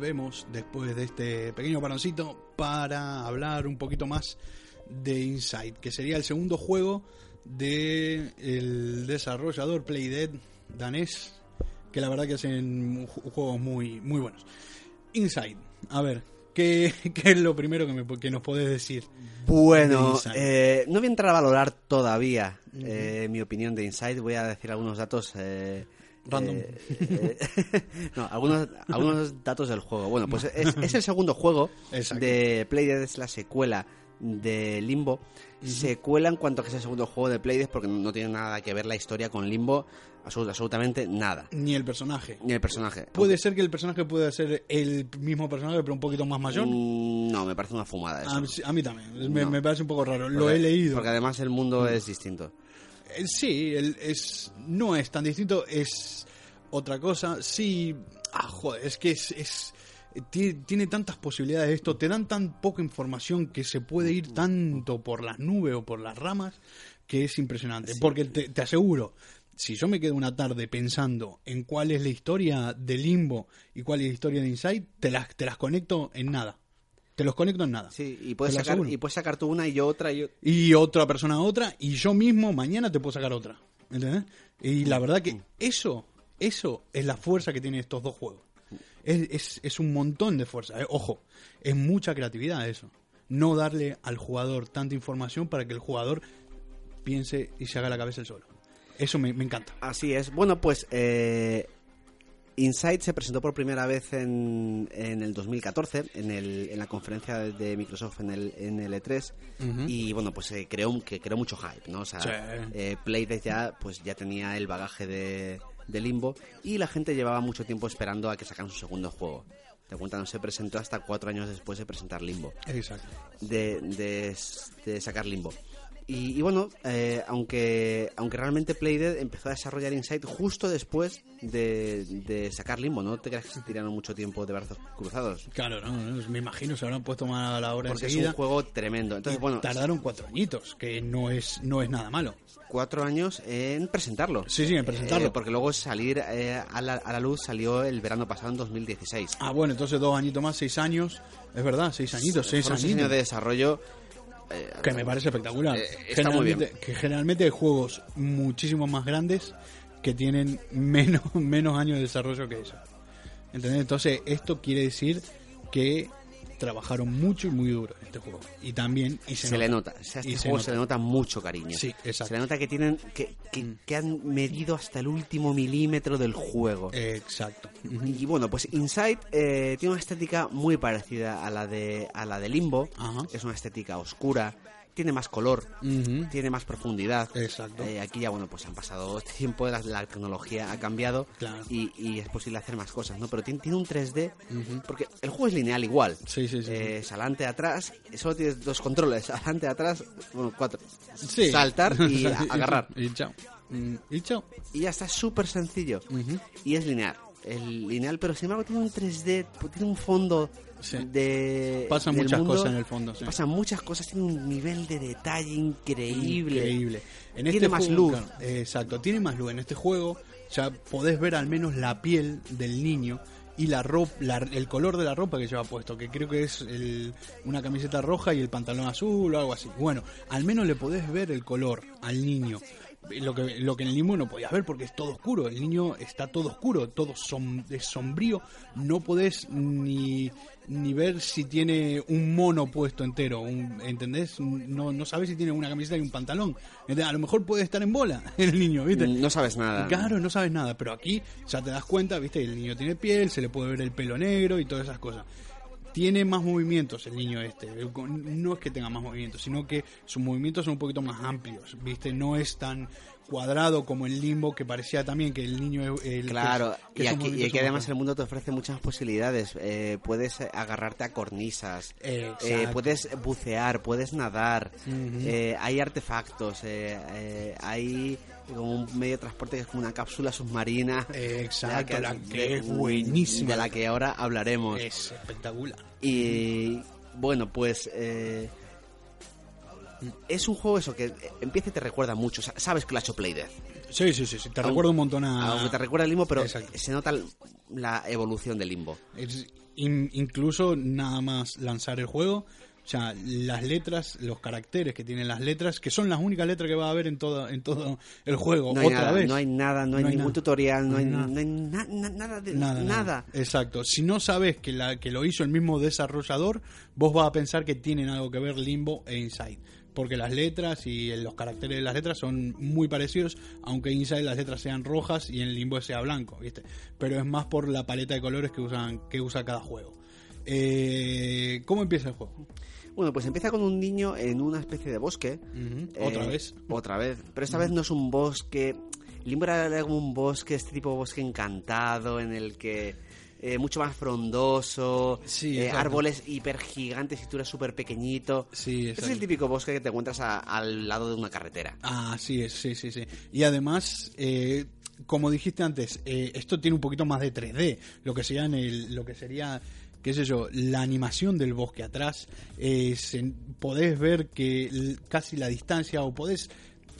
Volvemos después de este pequeño paroncito para hablar un poquito más de Inside, que sería el segundo juego del el desarrollador Playdead danés, que la verdad que hacen ju- juegos muy, muy buenos. Inside, a ver, ¿qué, qué es lo primero que, me, que nos podés decir?
Bueno,
de Inside?
eh, no voy a entrar a valorar todavía eh, mi opinión de Inside. Voy a decir algunos datos. eh,
Random.
eh, eh, no, algunos, algunos datos del juego. Bueno, pues es, es el segundo juego
Exacto.
de Playdead, es la secuela de Limbo. Secuela en cuanto a que es el segundo juego de Playdead porque no tiene nada que ver la historia con Limbo. absolut- absolutamente nada.
Ni el personaje.
Ni el personaje.
Puede ser que el personaje pueda ser el mismo personaje, pero un poquito más mayor.
Mm, No, me parece una fumada eso.
A, mí- a mí también, me,
No.
me parece un poco raro. Lo he leído.
Porque además el mundo es distinto.
Sí, el- es, no es tan distinto, es otra cosa. Sí, ah, joder, es que es, es- ti- tiene tantas posibilidades esto, te dan tan poca información que se puede ir tanto por las nubes o por las ramas que es impresionante. Porque te, te aseguro, si yo me quedo una tarde pensando en cuál es la historia de Limbo y cuál es la historia de Inside, te las, te las conecto en nada. Te los conecto en nada.
Sí, y puedes, sacar, y puedes sacar tú una y yo otra. Y yo...
y otra persona otra y yo mismo mañana te puedo sacar otra ¿entendés? y la verdad que eso eso es la fuerza que tienen estos dos juegos es, es, es un montón de fuerza eh. ojo es mucha creatividad eso no darle al jugador tanta información para que el jugador piense y se haga la cabeza el solo eso me, me encanta
Así es. Bueno, pues eh, Inside se presentó por primera vez en, en el 2014, en, el, en la conferencia de Microsoft en el, en el E3. Y bueno, pues eh, creó, que creó mucho hype, ¿no? O sea,
Sí.
eh, Playdead ya, pues, ya tenía el bagaje de, de Limbo y la gente llevaba mucho tiempo esperando a que sacaran su segundo juego. Te cuenta, no se presentó hasta cuatro años después de presentar Limbo.
exacto
de, de, de sacar Limbo. Y, y bueno, eh, aunque, aunque realmente Playdead empezó a desarrollar Inside justo después de, de sacar Limbo, ¿no? te creas que se tiraron mucho tiempo de brazos cruzados.
claro no, no, me imagino se habrán puesto más a la hora
Porque es
enseguida
un juego tremendo. Entonces,
Y
bueno,
tardaron cuatro añitos que no es no es nada malo
cuatro años en presentarlo.
Sí, sí, en presentarlo.
Eh, porque luego salir eh, a, la, a la luz salió el verano pasado en 2016.
Ah, bueno, entonces dos añitos más, seis años. Es verdad, seis añitos, seis
Fueron seis
años.
años de desarrollo. Eh,
Que me parece espectacular.
Eh, está muy bien.
Generalmente- Que generalmente hay juegos muchísimo más grandes que tienen menos, menos años de desarrollo que eso. ¿Entendés? Entonces, esto quiere decir que trabajaron mucho y muy duro en este juego. Y también, y se,
se, le nota. O sea, este
Y
juego se le nota mucho cariño.
Sí, exacto. Mm.
Se le nota que tienen que, que, que han medido hasta el último milímetro del juego.
Exacto.
Y bueno, pues Inside eh, tiene una estética muy parecida a la de a la de Limbo.
Ajá.
Es una estética oscura, tiene más color, tiene más profundidad.
Exacto.
Eh, aquí ya bueno, pues han pasado tiempo, la, la tecnología ha cambiado
Claro.
y, y es posible hacer más cosas, ¿no? Pero tiene, tiene un 3D porque el juego es lineal igual.
Sí, sí, sí.
Eh, es adelante, atrás, solo tienes dos controles, adelante, atrás, bueno, cuatro.
Sí.
Saltar y a- agarrar.
Y chao. Mm, y chao.
Y ya está súper sencillo. Y es lineal. El lineal, pero sin embargo tiene un 3D, tiene un fondo
Sí.
de.
Pasan
del
muchas
mundo.
cosas en el fondo, sí.
Pasan muchas cosas, tiene un nivel de detalle increíble.
Increíble. En
Tiene
este
más
juego,
luz.
claro, exacto, tiene más luz. En este juego ya podés ver al menos la piel del niño y la ropa, el color de la ropa que lleva puesto, que creo que es el- una camiseta roja y el pantalón azul o algo así. Bueno, al menos le podés ver el color al niño. Lo que, lo que en el limbo no podías ver porque es todo oscuro. El niño está todo oscuro, todo som- es sombrío. No podés ni, ni ver si tiene un mono puesto entero. un- ¿Entendés? No, no sabes si tiene una camiseta y un pantalón. A lo mejor puede estar en bola el niño, ¿viste?
No sabes nada.
Claro, no sabes nada, pero aquí ya te das cuenta, viste, el niño tiene piel, se le puede ver el pelo negro y todas esas cosas. Tiene más movimientos el niño este, no es que tenga más movimientos, sino que sus movimientos son un poquito más amplios, viste, no es tan cuadrado como el limbo que parecía también que el niño el-
Claro,
que- que
y aquí, y aquí además
más
el mundo te ofrece muchas posibilidades. Eh, puedes agarrarte a cornisas, eh, puedes bucear, puedes nadar, eh, hay artefactos, hay como un medio de transporte que es como una cápsula submarina.
Eh, exacto,
de
la
de-
que es buenísima.
De la que ahora hablaremos.
es espectacular.
Y bueno, pues eh, es un juego eso que empieza y te recuerda mucho. Sa- Sabes que lo ha hecho Playdead.
Sí, sí, sí, sí, te recuerdo un montón a...
Aunque te recuerda el limbo, pero
Exacto.
se nota la evolución del limbo.
Es in- incluso nada más lanzar el juego, o sea, las letras, los caracteres que tienen las letras, que son las únicas letras que va a haber en todo, en todo el juego,
No hay,
otra
nada,
vez.
no hay nada, no hay
No hay
ningún
nada.
tutorial, no hay,
nada.
no hay na- na- nada de
Nada,
nada.
nada. Exacto. Si no sabes que, la, que lo hizo el mismo desarrollador, vos vas a pensar que tienen algo que ver Limbo e Inside. Porque las letras y los caracteres de las letras son muy parecidos, aunque Inside las letras sean rojas y en Limbo sea blanco, ¿viste? Pero es más por la paleta de colores que usan que usa cada juego. Eh, ¿Cómo empieza el juego?
Bueno, pues empieza con un niño en una especie de bosque. Eh,
Otra vez.
Otra vez. Pero esta vez no es un bosque. Limbo era como un bosque, este tipo de bosque encantado, en el que. eh, mucho más frondoso,
Sí,
eh, árboles hiper gigantes y tú eres súper pequeñito.
Sí,
es el típico bosque que te encuentras a- al lado de una carretera.
Ah, sí, es, sí, sí, sí. Y además, eh, como dijiste antes, eh, esto tiene un poquito más de 3D, lo que sería en el, lo que sería, qué sé yo, la animación del bosque atrás. eh, se- podés ver que casi la distancia, o podés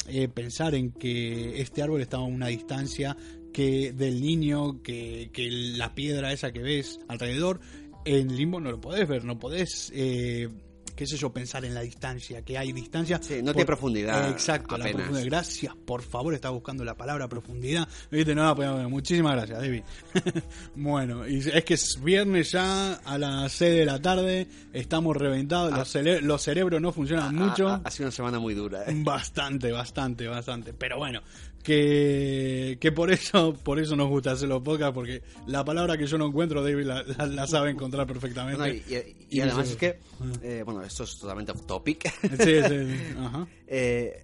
eh, pensar en que este árbol está a una distancia que del niño, que, que la piedra esa que ves alrededor, en Limbo no lo podés ver, no podés, eh, qué sé yo, pensar en la distancia, que hay distancia.
Sí, no tiene profundidad,
Exacto, la
apenas.
profundidad. Gracias, por favor, estaba buscando la palabra profundidad. Viste, no, pues, muchísimas gracias, David. bueno, y es que es viernes ya a las 6 de la tarde, estamos reventados, los, cere- los cerebros no funcionan mucho.
Ha, ha- ha sido una semana muy dura. ¿eh?
Bastante, bastante, bastante. Pero bueno, que, que por eso por eso nos gusta hacer los podcasts, porque la palabra que yo no encuentro, David la, la- la sabe encontrar perfectamente.
No, y, y- y
Y
además es que, eh, bueno, esto es totalmente off topic.
Sí, sí, sí, ajá.
Eh,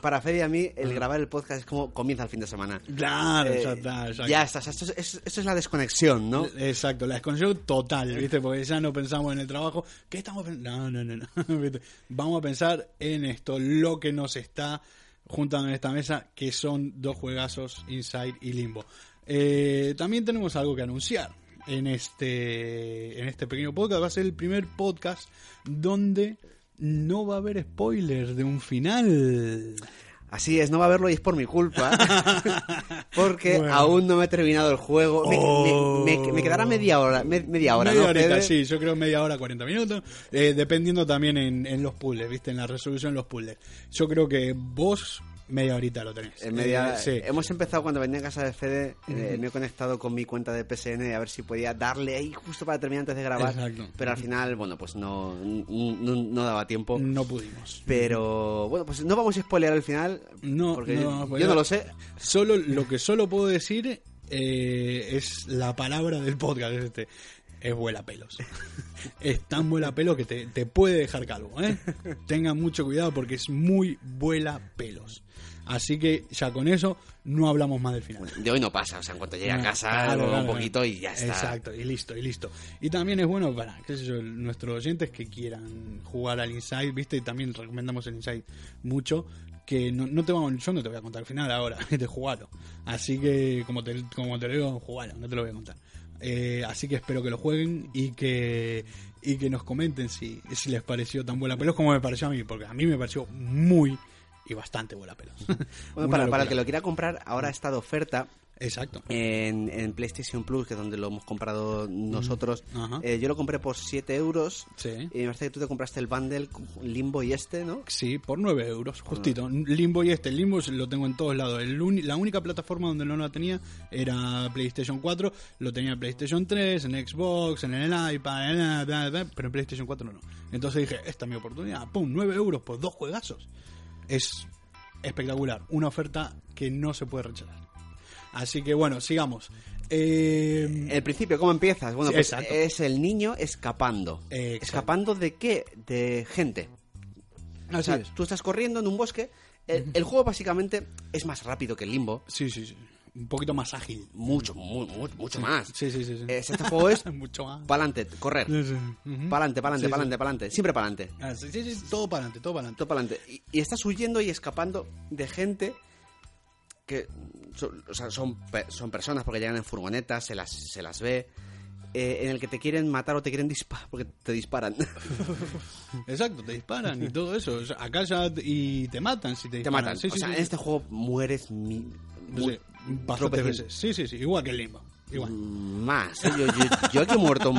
para Fede y a mí, el grabar el podcast es como comienza el fin de semana.
Claro,
Eh,
ya está, ya
ya está, o sea, esto, es, esto es la desconexión, ¿no?
Exacto, la desconexión total, ¿viste? Porque ya no pensamos en el trabajo. ¿Qué estamos pensando? No, no, no, no. ¿viste? Vamos a pensar en esto, lo que nos está juntando en esta mesa, que son dos juegazos, Inside y Limbo. Eh, también tenemos algo que anunciar en este, en este pequeño podcast. Va a ser el primer podcast donde no va a haber spoilers de un final.
Así es, no va a verlo y es por mi culpa. porque
Bueno.
aún no me he terminado el juego. Me,
Oh.
me- me- me quedará media hora, me- media hora,
media
¿no?
horita, sí, yo creo media hora, 40 minutos, eh, dependiendo también en, en los puzzles, ¿viste? En la resolución de los puzzles. Yo creo que vos media horita lo tenés.
En media,
Eh, sí.
Hemos empezado cuando venía a casa de Fede, eh, me he conectado con mi cuenta de PSN a ver si podía darle ahí justo para terminar antes de grabar.
Exacto.
Pero al final, bueno, pues no, no, no daba tiempo.
No pudimos.
Pero bueno, pues no vamos a spoilear el final.
No,
porque
no,
yo, no lo sé.
Solo, lo que solo puedo decir eh, es la palabra del podcast, es este. Es vuela pelos. es tan vuela pelos que te, te puede dejar calvo, ¿eh? Tengan mucho cuidado porque es muy vuela pelos. Así que ya con eso no hablamos más del final.
De hoy no pasa, o sea, en cuanto llegue a
Ah,
casa,
claro,
un poquito
claro.
y ya está.
Exacto, y listo, y listo. Y también es bueno para, qué sé yo, nuestros oyentes que quieran jugar al Inside, ¿viste? Y también recomendamos el Inside mucho, que no, no te vamos, yo no te voy a contar el final ahora, de jugarlo. Así que, como te, como te lo digo, jugarlo, no te lo voy a contar. Eh, así que espero que lo jueguen y que y que nos comenten si, si les pareció tan buena pelos como me pareció a mí, porque a mí me pareció muy y bastante buena pelos.
Bueno, para, para el que lo quiera comprar, ahora está de oferta
Exacto.
en, en PlayStation Plus, que es donde lo hemos comprado nosotros.
Ajá.
Eh, yo lo compré por 7 euros.
Sí.
Y me parece que tú te compraste el bundle Limbo y este, ¿no?
Sí, por 9 euros, justito. Limbo y este, Limbo lo tengo en todos lados. El la única plataforma donde no lo tenía era PlayStation 4, lo tenía en PlayStation 3, en Xbox, en el iPad, en la- bla, bla, pero en PlayStation 4 no. Entonces dije, esta es mi oportunidad, pum, 9 euros por dos juegazos. Es espectacular, una oferta que no se puede rechazar. Así que bueno, sigamos. Eh,
El principio, ¿cómo empiezas? Bueno,
Sí,
pues
exacto.
es el niño escapando.
Exacto.
¿Escapando de qué? De gente. O
así
sea,
es.
tú estás corriendo en un bosque. El, el juego básicamente es más rápido que el Limbo.
Sí, sí, sí. Un poquito más ágil.
Mucho, mu- mu- mucho más.
Sí, sí, sí. sí.
Es- este juego es
Mucho más.
pa'lante, correr.
Sí, sí. Ujú.
Pa'lante, pa'lante,
sí.
pa'lante, pa'lante. Siempre pa'lante.
Ah, sí, sí, sí, todo para adelante, todo para adelante.
Todo pa'lante. Y, y estás huyendo y escapando de gente que son, o sea, son, pe- son personas porque llegan en furgonetas, se las, se las ve, eh, en el que te quieren matar o te quieren disparar, porque te disparan.
Exacto, te disparan y todo eso. O sea, acá ya y te matan si te
te
disparan.
matan.
Sí,
o
sí,
sea,
sí,
en este juego mueres mi-
No sé, veces. Sí, sí, sí, igual que el Limbo. Igual.
Más. ¿eh? Yo, yo, yo aquí he muerto.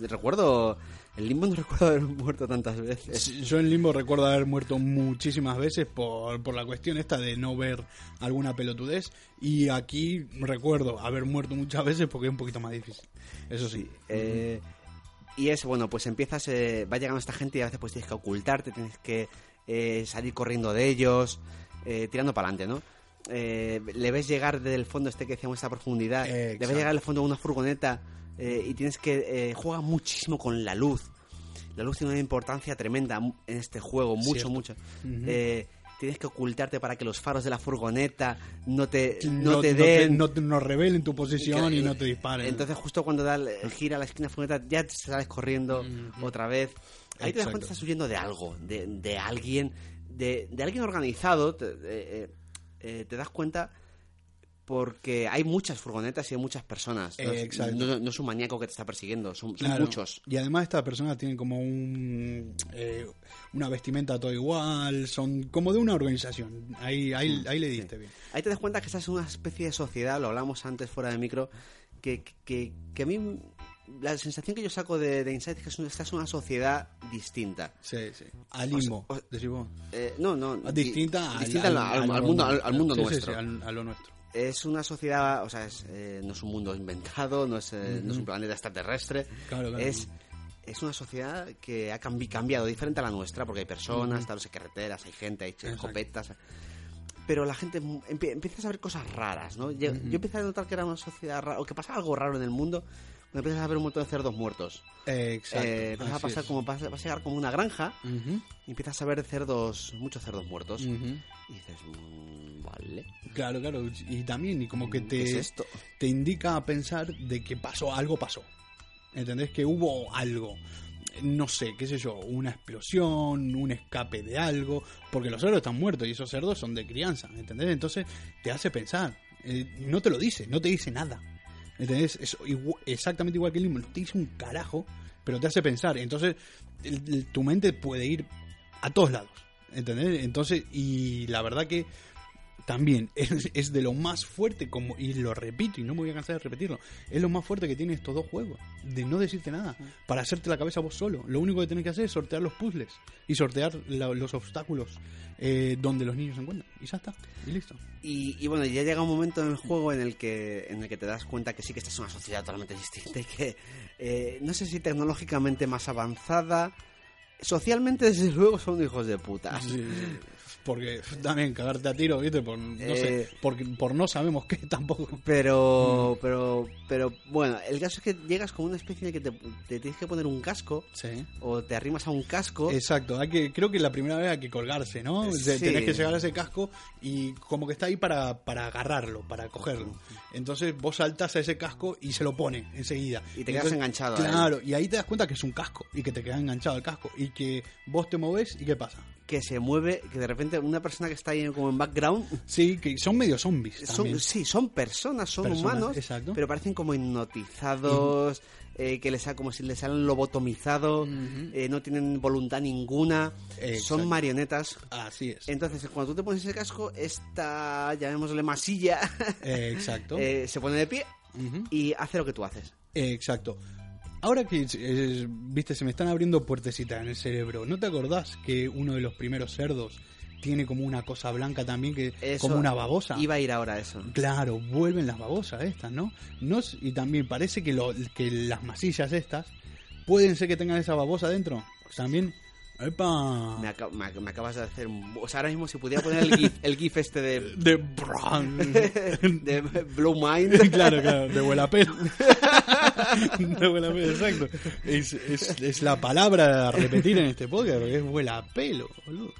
Recuerdo. El limbo no recuerdo haber muerto tantas veces.
Sí, Yo en Limbo recuerdo haber muerto muchísimas veces por, por la cuestión esta de no ver alguna pelotudez. Y aquí recuerdo haber muerto muchas veces porque es un poquito más difícil. Eso sí.
Eh, y es, bueno, pues empiezas, eh, va llegando esta gente y a veces pues tienes que ocultarte, tienes que eh, salir corriendo de ellos, eh, tirando para adelante, ¿no? Le ves llegar del fondo este que decíamos, esta profundidad, le ves llegar al fondo de una furgoneta eh, y tienes que... eh, juega muchísimo con la luz. La luz tiene una importancia tremenda en este juego, mucho,
Cierto.
mucho.
Ujú.
Eh, tienes que ocultarte para que los faros de la furgoneta no te, no
No,
te
no
den...
no te- no revelen tu posición
Que-
y no te disparen.
Entonces, justo cuando da, el- gira la esquina furgoneta, ya te sales corriendo otra vez. Ahí te das
Exacto.
cuenta que estás huyendo de algo, de, de alguien, de, de alguien organizado. Te, eh, eh, eh, te das cuenta porque hay muchas furgonetas y hay muchas personas. No,
Eh,
es-
exacto.
no- no es un maníaco que te está persiguiendo, son, son
Claro.
muchos.
Y además estas personas tienen como un eh, una vestimenta todo igual, son como de una organización. Ahí, ahí, ahí le diste bien.
Ahí te das cuenta que estás en una especie de sociedad, lo hablamos antes fuera de micro, que, que, que a mí la sensación que yo saco de, de Inside es que es una- esta es una sociedad distinta.
Sí, sí. A Limbo,
o sea. Eh, no, no.
Distinta,
di-
al,
distinta al, al-
al-
al mundo, al, al mundo
Sí, sí,
nuestro.
sí, al- a lo nuestro.
Es una sociedad, o sea, es, eh, no es un mundo inventado, no es, eh, no es un planeta extraterrestre.
Claro, claro.
Es, es una sociedad que ha cambi- cambiado, diferente a la nuestra, porque hay personas, tal, hay carreteras, hay gente, hay escopetas. Pero la gente empie- empiezas a ver cosas raras, ¿no? Yo, yo empecé a notar que era una sociedad rara, o que pasaba algo raro en el mundo, empiezas a ver un montón de cerdos muertos.
Eh, exacto.
Eh, empiezas a pasar
es.
como, vas a llegar como una granja, y empiezas a ver cerdos, muchos cerdos muertos. Y dices, mm, vale.
Claro, claro. Y también, y como que
¿Qué
te,
es esto?
te indica a pensar de que pasó, algo pasó. ¿Entendés? Que hubo algo. No sé, qué sé yo, una explosión, un escape de algo, porque los cerdos están muertos y esos cerdos son de crianza, ¿entendés? Entonces te hace pensar. Eh, no te lo dice, no te dice nada. ¿Entendés? Es exactamente igual que el limbo, no te dice un carajo, pero te hace pensar. Entonces el- tu mente puede ir a todos lados, ¿entendés? Entonces, y la verdad que también es, es de lo más fuerte, como y lo repito y no me voy a cansar de repetirlo, es lo más fuerte que tienen estos dos juegos, de no decirte nada, para hacerte la cabeza vos solo. Lo único que tenés que hacer es sortear los puzzles y sortear la- los obstáculos eh, donde los niños se encuentran. Y ya está, y listo.
Y, y bueno, ya llega un momento en el juego en el que en el que te das cuenta que sí que esta es una sociedad totalmente distinta y que eh, no sé si tecnológicamente más avanzada, socialmente desde luego son hijos de puta.
Sí, porque también cagarte a tiro, ¿viste? Por no, sé,
Eh.
porque, por no sabemos qué tampoco.
Pero, pero, pero bueno, el caso es que llegas con una especie de que te, te tienes que poner un casco
Sí.
o te arrimas a un casco.
Exacto, hay que, creo que la primera vez hay que colgarse, ¿no? De-
Sí.
Tenés que llegar a ese casco y como que está ahí para, para agarrarlo, para cogerlo. Entonces vos saltás a ese casco y se lo pone enseguida.
Y te quedas enganchado.
Claro, y ahí te das cuenta que es un casco y que te queda enganchado el casco y que vos te movés y ¿qué pasa?
Que se mueve, que de repente una persona que está ahí como en background
Sí, que son medio zombies
son, sí, son personas, son
Personas,
humanos,
exacto.
pero parecen como hipnotizados, eh, que les ha, como si les han lobotomizado, eh, no tienen voluntad ninguna,
Exacto.
son marionetas.
Así es.
Entonces, cuando tú te pones ese casco, esta, llamémosle masilla,
Eh, exacto.
eh, se pone de pie y hace lo que tú haces.
Exacto. Ahora que, eh, viste, se me están abriendo puertecitas en el cerebro. ¿No te acordás que uno de los primeros cerdos tiene como una cosa blanca también, que
Eso
como una babosa?
Iba a ir ahora eso.
Claro, vuelven las babosas estas, ¿no? no y también parece que, lo, que las masillas estas pueden ser que tengan esa babosa dentro. También... ¡Epa!
Me, me ac- me acabas de hacer. O sea, ahora mismo si pudiera poner el gif, el gif este de...
De... Brown.
de Blue Mind.
claro, claro, de huela pelo. de huela pelo, exacto. Es, es, es la palabra a repetir en este podcast, porque es huela pelo, boludo.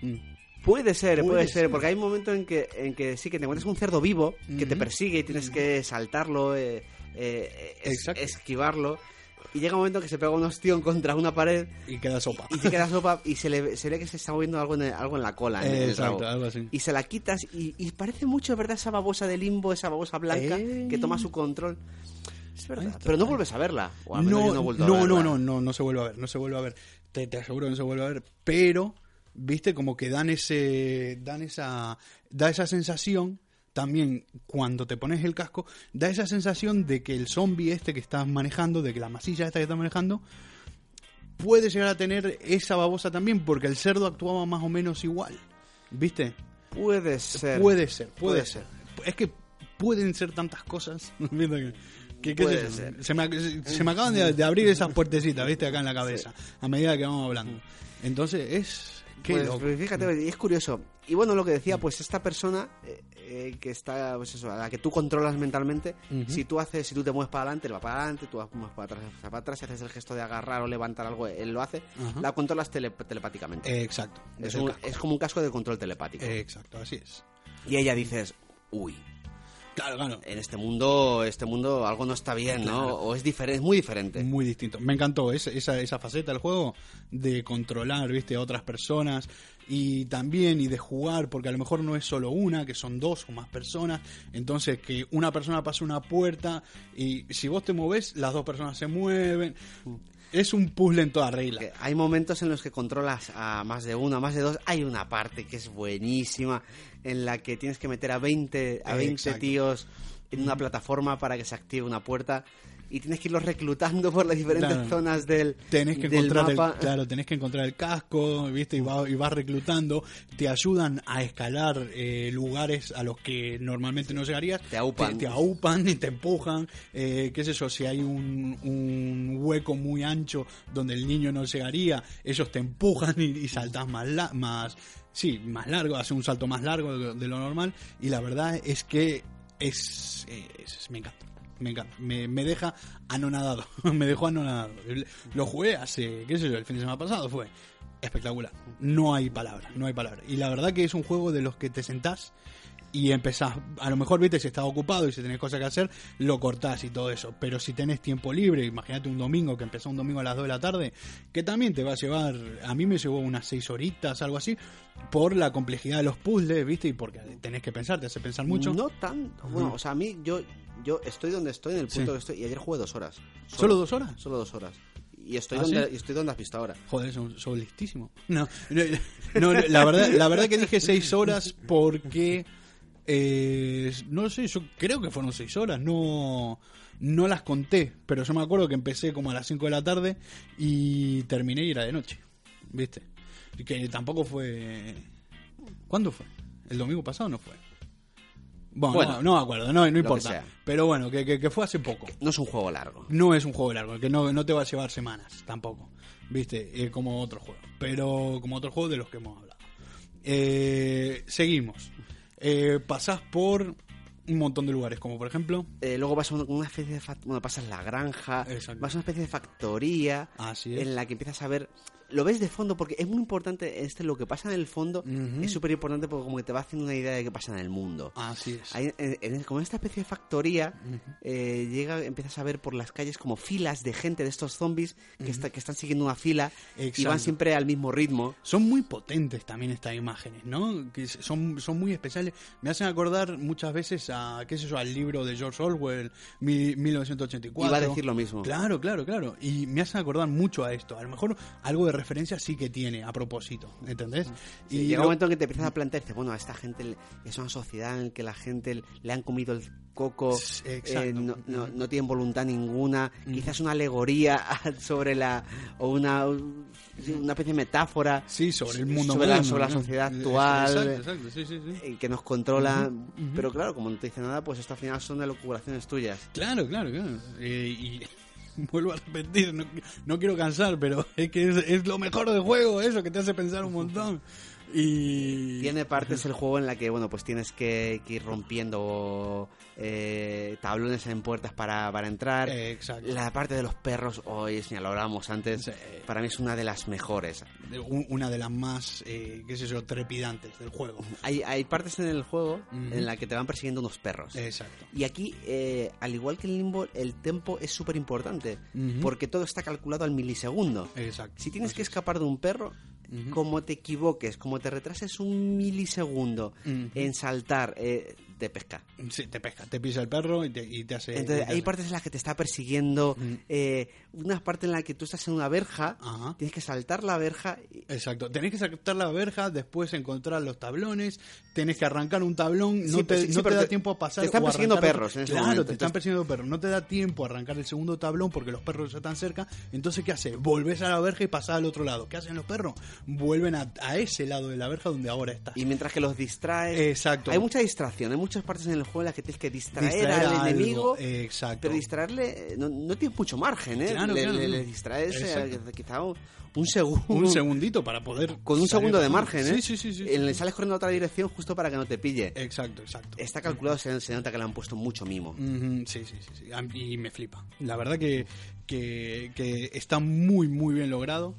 Mm.
Puede ser, puede,
Puede
ser,
ser.
porque hay un momento en que, en que sí que te encuentras un cerdo vivo que te persigue y tienes que saltarlo, eh, eh, es- esquivarlo. Y llega un momento que se pega un ostión contra una pared
Y queda sopa.
y se queda sopa y se, le, se ve que se está moviendo algo en, el- algo en la cola. en el
Exacto,
rabo.
algo así.
Y se la quitas y, y parece mucho, ¿verdad? Esa babosa de limbo, esa babosa blanca
Eh.
que toma su control. Es verdad.
está.
Pero no vuelves a verla. O al menos
No,
yo no vuelto a
no,
verla.
no, no, no, no se vuelve a ver, no se vuelve a ver. Te, te aseguro que no se vuelve a ver. Pero, viste, como que dan ese, dan esa, da esa sensación. También cuando te pones el casco, da esa sensación de que el zombie este que estás manejando, de que la masilla esta que estás manejando, puede llegar a tener esa babosa también, porque el cerdo actuaba más o menos igual. ¿Viste?
Puede ser.
Puede ser, puede,
Puede
ser. Es que pueden ser tantas cosas. Que- qué
Puede ser.
Se, me, se me acaban de, de abrir esas puertecitas, ¿viste? Acá en la cabeza, a medida que vamos hablando. Entonces, es. Qué
Pues,
loco.
pues fíjate, es curioso. Y bueno, lo que decía, pues esta persona eh, eh, que está, pues eso, a la que tú controlas mentalmente,
Ujú.
si tú haces, si tú te mueves para adelante, él va para adelante, tú mueves para atrás, para atrás, si haces el gesto de agarrar o levantar algo, él lo hace,
Ajá.
la controlas tele- telepáticamente.
Eh, exacto.
es,
es
un- es como un casco de control telepático.
Eh, exacto, así es.
Y ella dices, uy,
Claro, claro.
en este mundo, este mundo algo no está bien, ¿no?
Claro.
O es diferente, es muy diferente.
Muy distinto. Me encantó esa, esa, esa faceta del juego de controlar, viste, a otras personas y también y de jugar, porque a lo mejor no es solo una, que son dos o más personas. Entonces que una persona pase una puerta y si vos te mueves, las dos personas se mueven. Es un puzzle en toda regla.
Hay momentos en los que controlas a más de uno, a más de dos. Hay una parte que es buenísima en la que tienes que meter a 20, a 20
Exacto.
tíos en una plataforma para que se active una puerta y tienes que irlos reclutando por las diferentes
Claro.
zonas del,
Tenés que
del
encontrar el, claro, tenés que encontrar el casco, viste, y, va- y vas reclutando, te ayudan a escalar eh, lugares a los que normalmente no llegarías,
Te aupan.
te, te aupan y te empujan, eh, qué sé yo, si hay un, un hueco muy ancho donde el niño no llegaría, ellos te empujan y, y saltas más, la- más, sí, más largo, hace un salto más largo de, lo normal, y la verdad es que es, es- me encanta. Me encanta, me, me deja anonadado, me dejó anonadado. Lo jugué hace, qué sé yo, el fin de semana pasado, fue espectacular. No hay palabras, no hay palabras. Y la verdad que es un juego de los que te sentás y empezás, a lo mejor, viste, si estás ocupado y si tenés cosas que hacer, lo cortás y todo eso. Pero si tenés tiempo libre, imagínate un domingo, que empezó un domingo a las 2 de la tarde, que también te va a llevar, a mí me llevó unas 6 horitas, algo así, por la complejidad de los puzzles, viste, y porque tenés que pensar, te hace pensar mucho.
No tanto. Bueno, o sea, a mí, yo, yo estoy donde estoy, en el punto
Sí.
que estoy, y ayer jugué dos horas.
¿Solo dos horas?
Solo dos horas. Y estoy,
¿Ah,
donde,
sí?
y estoy donde has visto ahora.
Joder, son, son listísimo. No, no, no, la verdad, la verdad que dije seis horas porque eh, no sé, yo creo que fueron seis horas, no, no las conté, pero yo me acuerdo que empecé como a las 5 de la tarde y terminé y era de noche, ¿viste? Y que tampoco fue... ¿Cuándo fue? ¿El domingo pasado no fue? Bueno,
Bueno,
no, no me acuerdo, no, no importa. Pero bueno, que, que, que fue hace poco.
No es un juego largo.
No es un juego largo, que no, no te va a llevar semanas tampoco, ¿viste? Eh, como otro juego, pero como otro juego de los que hemos hablado. Eh, seguimos. Eh, pasás por un montón de lugares, como por ejemplo...
Eh, luego vas a una- especie de... Bueno, pasas la granja,
Exacto.
vas a una especie de factoría
Así es.
en la que empiezas a ver lo ves de fondo porque es muy importante este lo que pasa en el fondo
Ujú.
es súper importante porque como que te va haciendo una idea de qué pasa en el mundo.
Así es.
Hay- en- en- como en esta especie de factoría, eh, llega, empiezas a ver por las calles como filas de gente de estos zombies que, está- que están siguiendo una fila y
Exacto.
van siempre al mismo ritmo.
Son muy potentes también estas imágenes, ¿no? Que son, son muy especiales. Me hacen acordar muchas veces a, qué sé yo, al libro de George Orwell, mi- 1984.
Iba a decir lo mismo.
Claro, claro, claro. Y me hacen acordar mucho a esto. A lo mejor algo de referencia sí que tiene a propósito, ¿entendés?
Sí,
y
llega
lo-
un momento en que te empiezas a plantear, dices, bueno, a esta gente es una sociedad en que la gente le han comido el coco, eh, no, no, no tienen voluntad ninguna, quizás una alegoría sobre la, o una, una especie de metáfora
Sí, sobre el mundo
sobre la,
moderno,
sobre la
¿no?
sociedad
Eh,
actual.
Exacto, exacto, sí, sí, sí.
eh, que nos controla, pero claro, como no te dice nada, pues esto al final son elucubraciones tuyas.
Claro, claro, claro. Eh, y vuelvo a repetir, no, no quiero cansar, pero es que es, es lo mejor del juego, eso que te hace pensar un montón. Y
Tiene partes el juego en la que, bueno, pues tienes que, que ir rompiendo eh, tablones en puertas para, para entrar.
Eh, exacto.
La parte de los perros, hoy, ya lo hablábamos antes,
Sí.
para mí es una de las mejores.
una de las más, eh, qué sé yo, trepidantes del juego.
Hay, hay partes en el juego en la que te van persiguiendo unos perros.
Exacto.
Y aquí, eh, al igual que en Limbo, el tempo es súper importante, porque todo está calculado al milisegundo.
Exacto.
Si tienes
Así
que
es.
escapar de un perro, Como te equivoques, como te retrases un milisegundo en saltar, eh, te pesca.
Sí, te pesca, te pisa el perro y te, y te hace...
Entonces,
y te
hay
hace-
partes en las que te está persiguiendo, eh, una parte en la que tú estás en una verja,
Ajá.
tienes que saltar la verja. y-
Exacto, tenés que saltar la verja, después encontrar los tablones, tenés que arrancar un tablón, no
Sí,
te,
sí, sí,
no te da
te-
tiempo a pasar.
te están persiguiendo perros en ese
Claro,
momento,
te están persiguiendo perros, no te da tiempo a arrancar el segundo tablón porque los perros ya están cerca. Entonces, ¿qué haces? Volvés a la verja y pasás al otro lado. ¿Qué hacen los perros? Vuelven a, a ese lado de la verja donde ahora estás.
Y mientras que los distraes.
Exacto.
Hay mucha distracción, hay muchas partes en el juego en las que tienes que distraer,
Distraer
al
algo,
enemigo.
Exacto.
Pero distraerle, eh, no, no tienes mucho margen, ¿eh?
Claro,
le,
claro,
le- le distraes eh, quizá un, un segundo.
un segundito para poder.
Con un segundo de margen, ¿eh?
Sí, sí, sí. sí.
En- Le sales corriendo a otra dirección justo para que no te pille.
Exacto, exacto.
Está calculado, se, se nota que le han puesto mucho mimo.
Ujú, Sí, sí, sí, sí. Mí- Y me flipa. La verdad que, que, que está muy, muy bien logrado.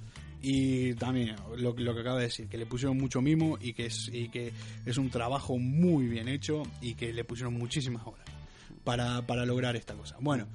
Y también lo, lo que acaba de decir, que le pusieron mucho mimo y que, es, y que es un trabajo muy bien hecho y que le pusieron muchísimas horas para, para lograr esta cosa. Bueno,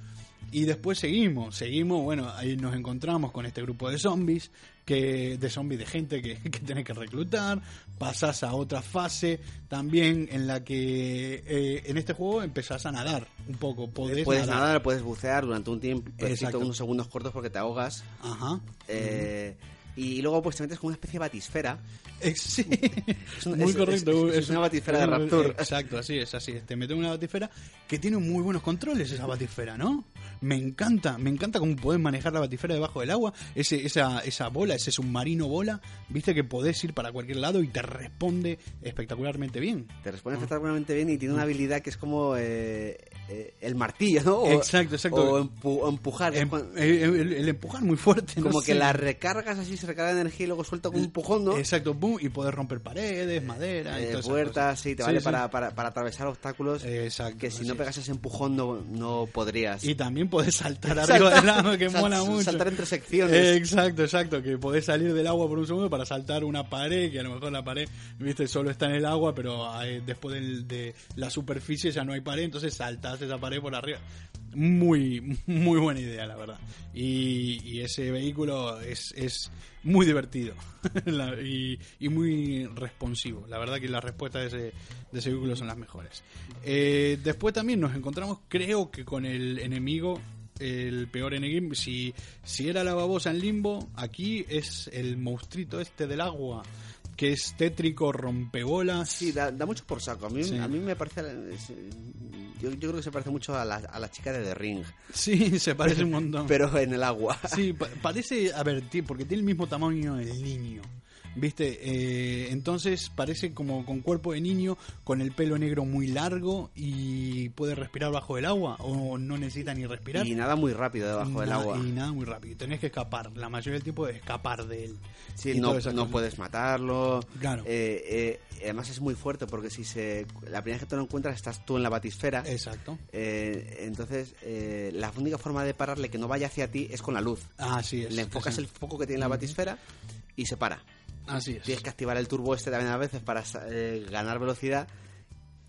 y después seguimos, seguimos, bueno, ahí nos encontramos con este grupo de zombies, que, de zombies de gente que, que tenés que reclutar, pasás a otra fase también en la que eh, en este juego empezás a nadar un poco, podés
puedes
nadar.
nadar, puedes bucear durante un tiempo, unos segundos cortos porque te ahogas.
Ajá.
Eh, y luego pues te metes con una especie de batisfera.
Ex- sí.
un-
muy
es-
correcto.
es- es una batifera de Rapture.
Exacto, así es, así es. Te metes en una batifera que tiene muy buenos controles esa batifera, ¿no? Me encanta, me encanta cómo podés manejar la batifera debajo del agua. Ese, esa, esa bola, ese submarino bola, viste que podés ir para cualquier lado y te responde espectacularmente bien.
Te responde espectacularmente bien y tiene una habilidad que es como eh, eh, el martillo, ¿no? O-
Exacto, exacto.
O, empu- empujar.
Em-
Cuando-
el, el- el empujar muy fuerte. no
como que
sé.
la recargas así, se recarga de energía y luego suelta con un empujón, ¿no?
Exacto, boom, y podés romper paredes, madera,
Eh, puertas, sí, te
Sí,
vale
sí.
Para, para, para atravesar obstáculos
Exacto,
que si no pegas ese empujón no, no podrías.
Y también podés saltar arriba del agua, que
Sal-
mola mucho.
Saltar entre secciones.
Eh, exacto, exacto, que podés salir del agua por un segundo para saltar una pared, que a lo mejor la pared, viste, solo está en el agua, pero eh, después de la superficie ya no hay pared, entonces saltás esa pared por arriba. Muy, muy buena idea, la verdad. Y, y ese vehículo es, es muy divertido y muy responsivo. La verdad que las respuestas de ese, de ese vehículo son las mejores. Eh, después también nos encontramos, creo que con el enemigo el peor enemigo. Si, si era la babosa en limbo, aquí es el monstruito este del agua, que es tétrico, rompebolas.
Sí, da, da mucho por saco. A mí,
Sí.
a mí me parece. yo, yo creo que se parece mucho a la, a la chica de The Ring,
Sí, se parece un montón.
pero en el agua.
Sí, pa- parece, a ver, porque tiene el mismo tamaño del niño. ¿Viste? Eh, entonces parece como con cuerpo de niño, con el pelo negro muy largo y puede respirar bajo el agua o no necesita ni respirar.
Y nada muy rápido debajo del agua.
Y nada muy rápido. Tenés que escapar. La mayoría del tiempo es escapar de él.
Sí, no, no puedes matarlo.
Claro.
Eh, eh, además es muy fuerte porque si se la primera vez que te lo encuentras estás tú en la batisfera.
Exacto.
Eh, entonces eh, la única forma de pararle que no vaya hacia ti es con la luz.
Así es.
Le enfocas el foco que tiene en la batisfera y se para.
Así es.
Tienes que activar el turbo este también a veces para eh, ganar velocidad.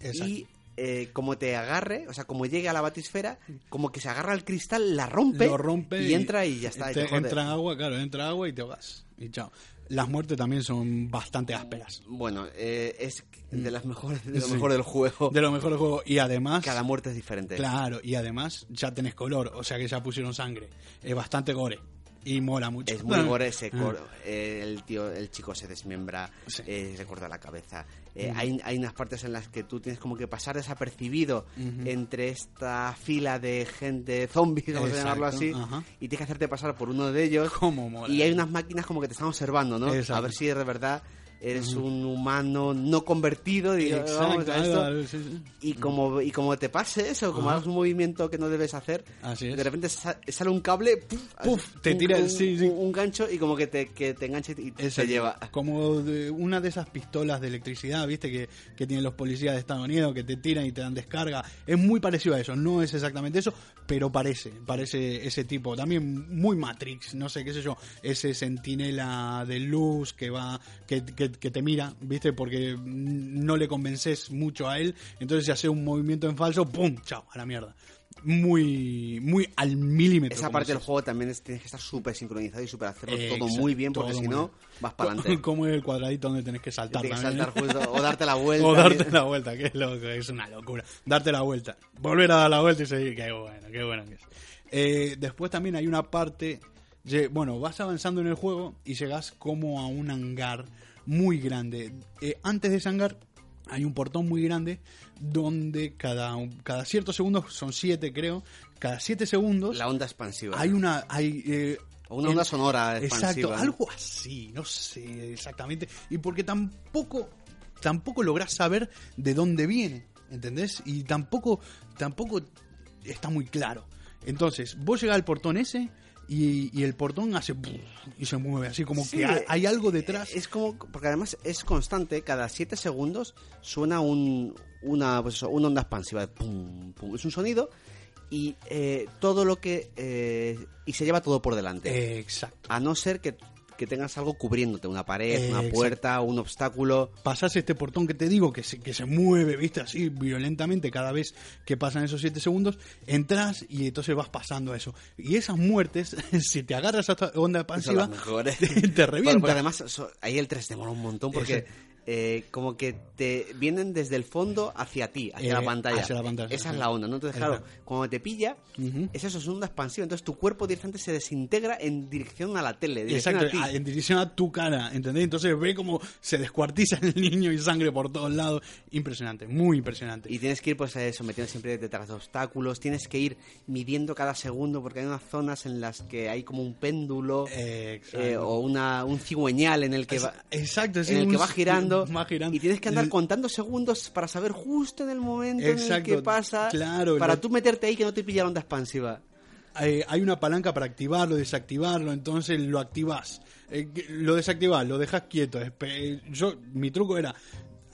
Exacto.
Y eh, como te agarre, o sea, como llegue a la batisfera, como que se agarra al cristal, la rompe,
Lo rompe
y, entra y ya está. y
te- entra agua, claro, entra agua y te ahogas. Y chao. Las muertes también son bastante ásperas.
Bueno, eh, es de las mejores, de lo
Sí.
mejor del juego.
De lo mejor del juego. Y además.
Cada muerte es diferente.
Claro, y además ya tenés color, o sea que ya pusieron sangre. Es bastante gore. Y mola mucho.
Es muy gore ese
Ah.
cor- eh, el tío, el chico se desmembra,
Sí.
eh, se corta la cabeza. Eh, hay, hay unas partes en las que tú tienes como que pasar desapercibido entre esta fila de gente zombie, vamos a llamarlo así,
ajá.
y tienes que hacerte pasar por uno de ellos.
Cómo mola.
Y hay unas máquinas como que te están observando, ¿no?
Exacto.
A ver si de verdad eres un humano no convertido, digamos,
Exacto,
a esto.
claro, sí, sí.
Y como, y como te pase eso, como hagas un movimiento que no debes hacer,
Así es.
de repente sa- sale un cable, ¡puf!
Puf,
así,
te
un-
tira-
un,
sí, sí.
un- gancho y como que te, que te engancha y te
Exacto.
lleva.
Como de una de esas pistolas de electricidad, viste, que, que tienen los policías de Estados Unidos, que te tiran y te dan descarga. Es muy parecido a eso, no es exactamente eso, pero parece, parece ese tipo. También muy Matrix, no sé, qué sé yo, ese sentinela de luz que va, que, que- que te mira, viste, porque no le convences mucho a él, entonces si hace un movimiento en falso, ¡pum! Chao, a la mierda. Muy, muy al milímetro.
Esa parte del juego también es- tienes que estar súper sincronizado y súper hacerlo todo
Exacto,
muy bien, porque si no, vas para adelante.
Como es el cuadradito donde tenés que saltar
Tienes que saltar justo, o darte la vuelta.
O darte la vuelta, que es loco, es una locura. Darte la vuelta. Volver a dar la vuelta y seguir, qué bueno, qué bueno que es. Eh, después también hay una parte, bueno, vas avanzando en el juego y llegas como a un hangar muy grande. Eh, antes de ese hangar hay un portón muy grande donde cada, cada ciertos segundos, son siete creo, cada siete segundos
La onda expansiva.
hay una... Hay, eh,
una onda sonora
Exacto, algo así, no sé exactamente. Y porque tampoco, tampoco lográs saber de dónde viene, ¿entendés? Y tampoco, tampoco está muy claro. Entonces, vos llegás al portón ese y, y el portón hace y se mueve, así como
Sí,
que hay, hay algo detrás.
Es como, porque además es constante, cada 7 segundos suena un, una, pues eso, una onda expansiva. Pum, pum. Es un sonido y eh, todo lo que... eh, y se lleva todo por delante.
Exacto.
A no ser que, que tengas algo cubriéndote, una pared, una
exacto.
puerta, un obstáculo.
pasás este portón que te digo, que se, que se mueve, viste, así violentamente cada vez que pasan esos 7 segundos, entras y entonces vas pasando a eso. Y esas muertes, si te agarras a esta onda
mejores.
te, te
además so- ahí el 3 demora un montón porque
Ese.
Eh, como que te vienen desde el fondo hacia ti, hacia
Eh,
la pantalla.
hacia la pantalla,
Esa
sí.
es la onda, ¿no? Entonces, claro,
Exacto.
cuando te pilla,
Ujú.
es eso, es una onda expansiva. Entonces tu cuerpo directamente se desintegra en dirección a la tele, dirección
Exacto,
a
a-
ti.
en dirección a tu cara, ¿entendés? Entonces ve como se descuartiza el niño y sangre por todos lados. Impresionante, muy impresionante.
Y tienes que ir pues sometiendo siempre detrás de obstáculos, tienes que ir midiendo cada segundo porque hay unas zonas en las que hay como un péndulo
Eh,
o una, un cigüeñal en el que va,
exacto,
en el que va girando,
girando.
y tienes que andar contando segundos para saber justo en el momento en el
Exacto,
que pasa
claro,
para
lo-
tú meterte ahí que no te pilla la onda expansiva.
eh, hay una palanca para activarlo, desactivarlo, entonces lo activás. Eh, lo desactivás, lo dejas quieto. eh, yo, mi truco era,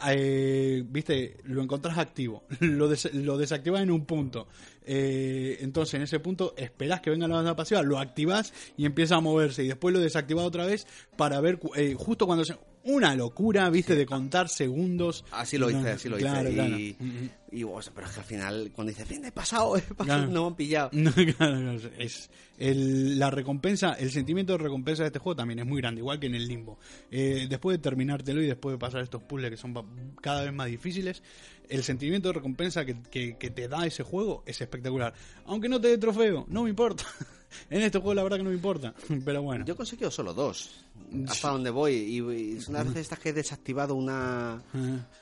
eh, viste, lo encontrás activo, lo, des- lo desactivás en un punto. Eh, entonces en ese punto esperás que venga la banda pasiva, lo activás y empieza a moverse y después lo desactivás otra vez para ver eh, justo cuando se... Una locura, viste, de contar segundos.
Así lo hice,
No,
así lo
claro,
hice.
claro.
Y, y, o sea, pero es que al final, cuando dices, bien, he pasado, he pasado,
Claro.
no me han pillado.
No, claro, no, es el- la recompensa, el sentimiento de recompensa de este juego también es muy grande, igual que en el limbo. Eh, después de terminártelo y después de pasar estos puzzles que son cada vez más difíciles, el sentimiento de recompensa que, que- que te da ese juego es espectacular. Aunque no te dé trofeo, no me importa. en este juego la verdad que no me importa. Pero bueno.
Yo he conseguido solo dos, hasta donde voy. Y, es una vez estas que he desactivado una...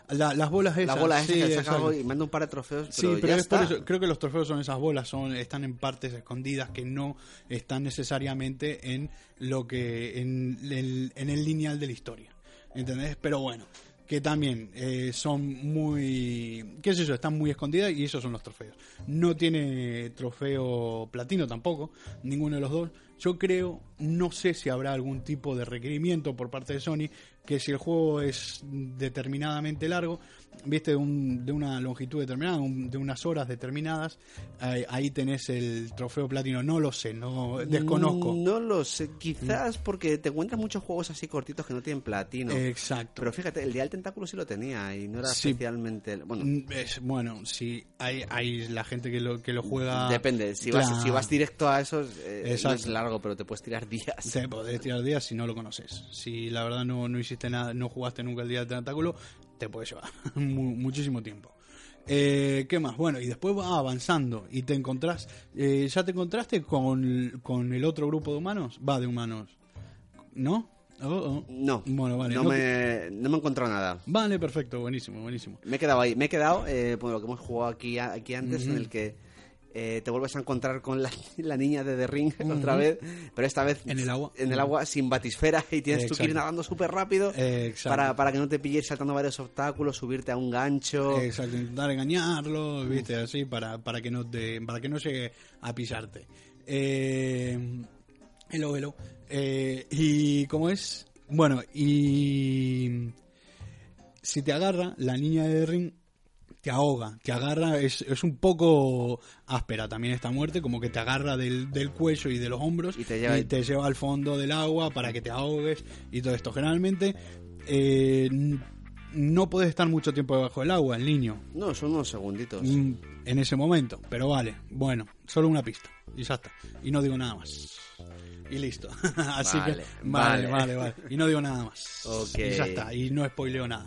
La- las bolas esas.
La bola esa
sí,
que sacado y mando un par de trofeos,
Sí,
pero,
pero
ya
es por
está.
eso. Creo que los trofeos son esas bolas, son están en partes escondidas que no están necesariamente en lo que en el, en el lineal de la historia. ¿entendés? Pero bueno, que también eh, son muy, qué sé yo, están muy escondidas y esos son los trofeos. No tiene trofeo platino tampoco, ninguno de los dos. Yo creo, no sé si habrá algún tipo de requerimiento por parte de Sony que si el juego es determinadamente largo, viste, de, un- de una longitud determinada, un- de unas horas determinadas, ahí, ahí tenés el trofeo platino. No lo sé, no desconozco.
No lo sé, quizás porque te encuentras muchos juegos así cortitos que no tienen platino.
Exacto.
Pero fíjate, el día del tentáculo sí lo tenía y no era
Sí.
especialmente... Bueno,
Mm, es- bueno, sí, hay, hay la gente que lo, que lo juega.
depende, si vas, si vas directo a esos, eh, no es largo, pero te puedes tirar días.
Te podés tirar días si no lo conoces. Si la verdad no, no hiciste nada, no jugaste nunca el día del tentáculo, te puede llevar mu- muchísimo tiempo. Eh, ¿Qué más? Bueno, y después va avanzando y te encontrás. eh, ¿Ya te encontraste con, con el otro grupo de humanos? Va, de humanos. ¿No? Oh, oh.
No,
Bueno, vale.
no,
no-
me, no me he encontrado nada.
Vale, perfecto, buenísimo, buenísimo.
Me he quedado ahí, me he quedado, eh, por lo que hemos jugado aquí, aquí antes, en el que eh, te vuelves a encontrar con la, la niña de The Ring otra vez, pero esta vez
En el agua.
en el agua sin batisfera y tienes tú que ir nadando súper rápido
exacto.
para, para que no te pilles saltando varios obstáculos, subirte a un gancho.
Exacto, intentar engañarlo, viste, así, para, para que no te, para que no llegue a pisarte. Eh, hello, hello. Eh, y cómo es, bueno, y si te agarra, la niña de ring te ahoga, te agarra, es, es un poco áspera también esta muerte, como que te agarra del, del cuello y de los hombros
Y te lleva-
lleva al fondo del agua para que te ahogues y todo esto. Generalmente eh, no puedes estar mucho tiempo debajo del agua, el niño,
No, son unos segunditos.
mm, en ese momento, pero vale, bueno, solo una pista y ya está, y no digo nada más. Y listo. Así
Vale,
que, vale,
vale.
vale. Y no digo nada más. Y ya está. Y no spoileo nada.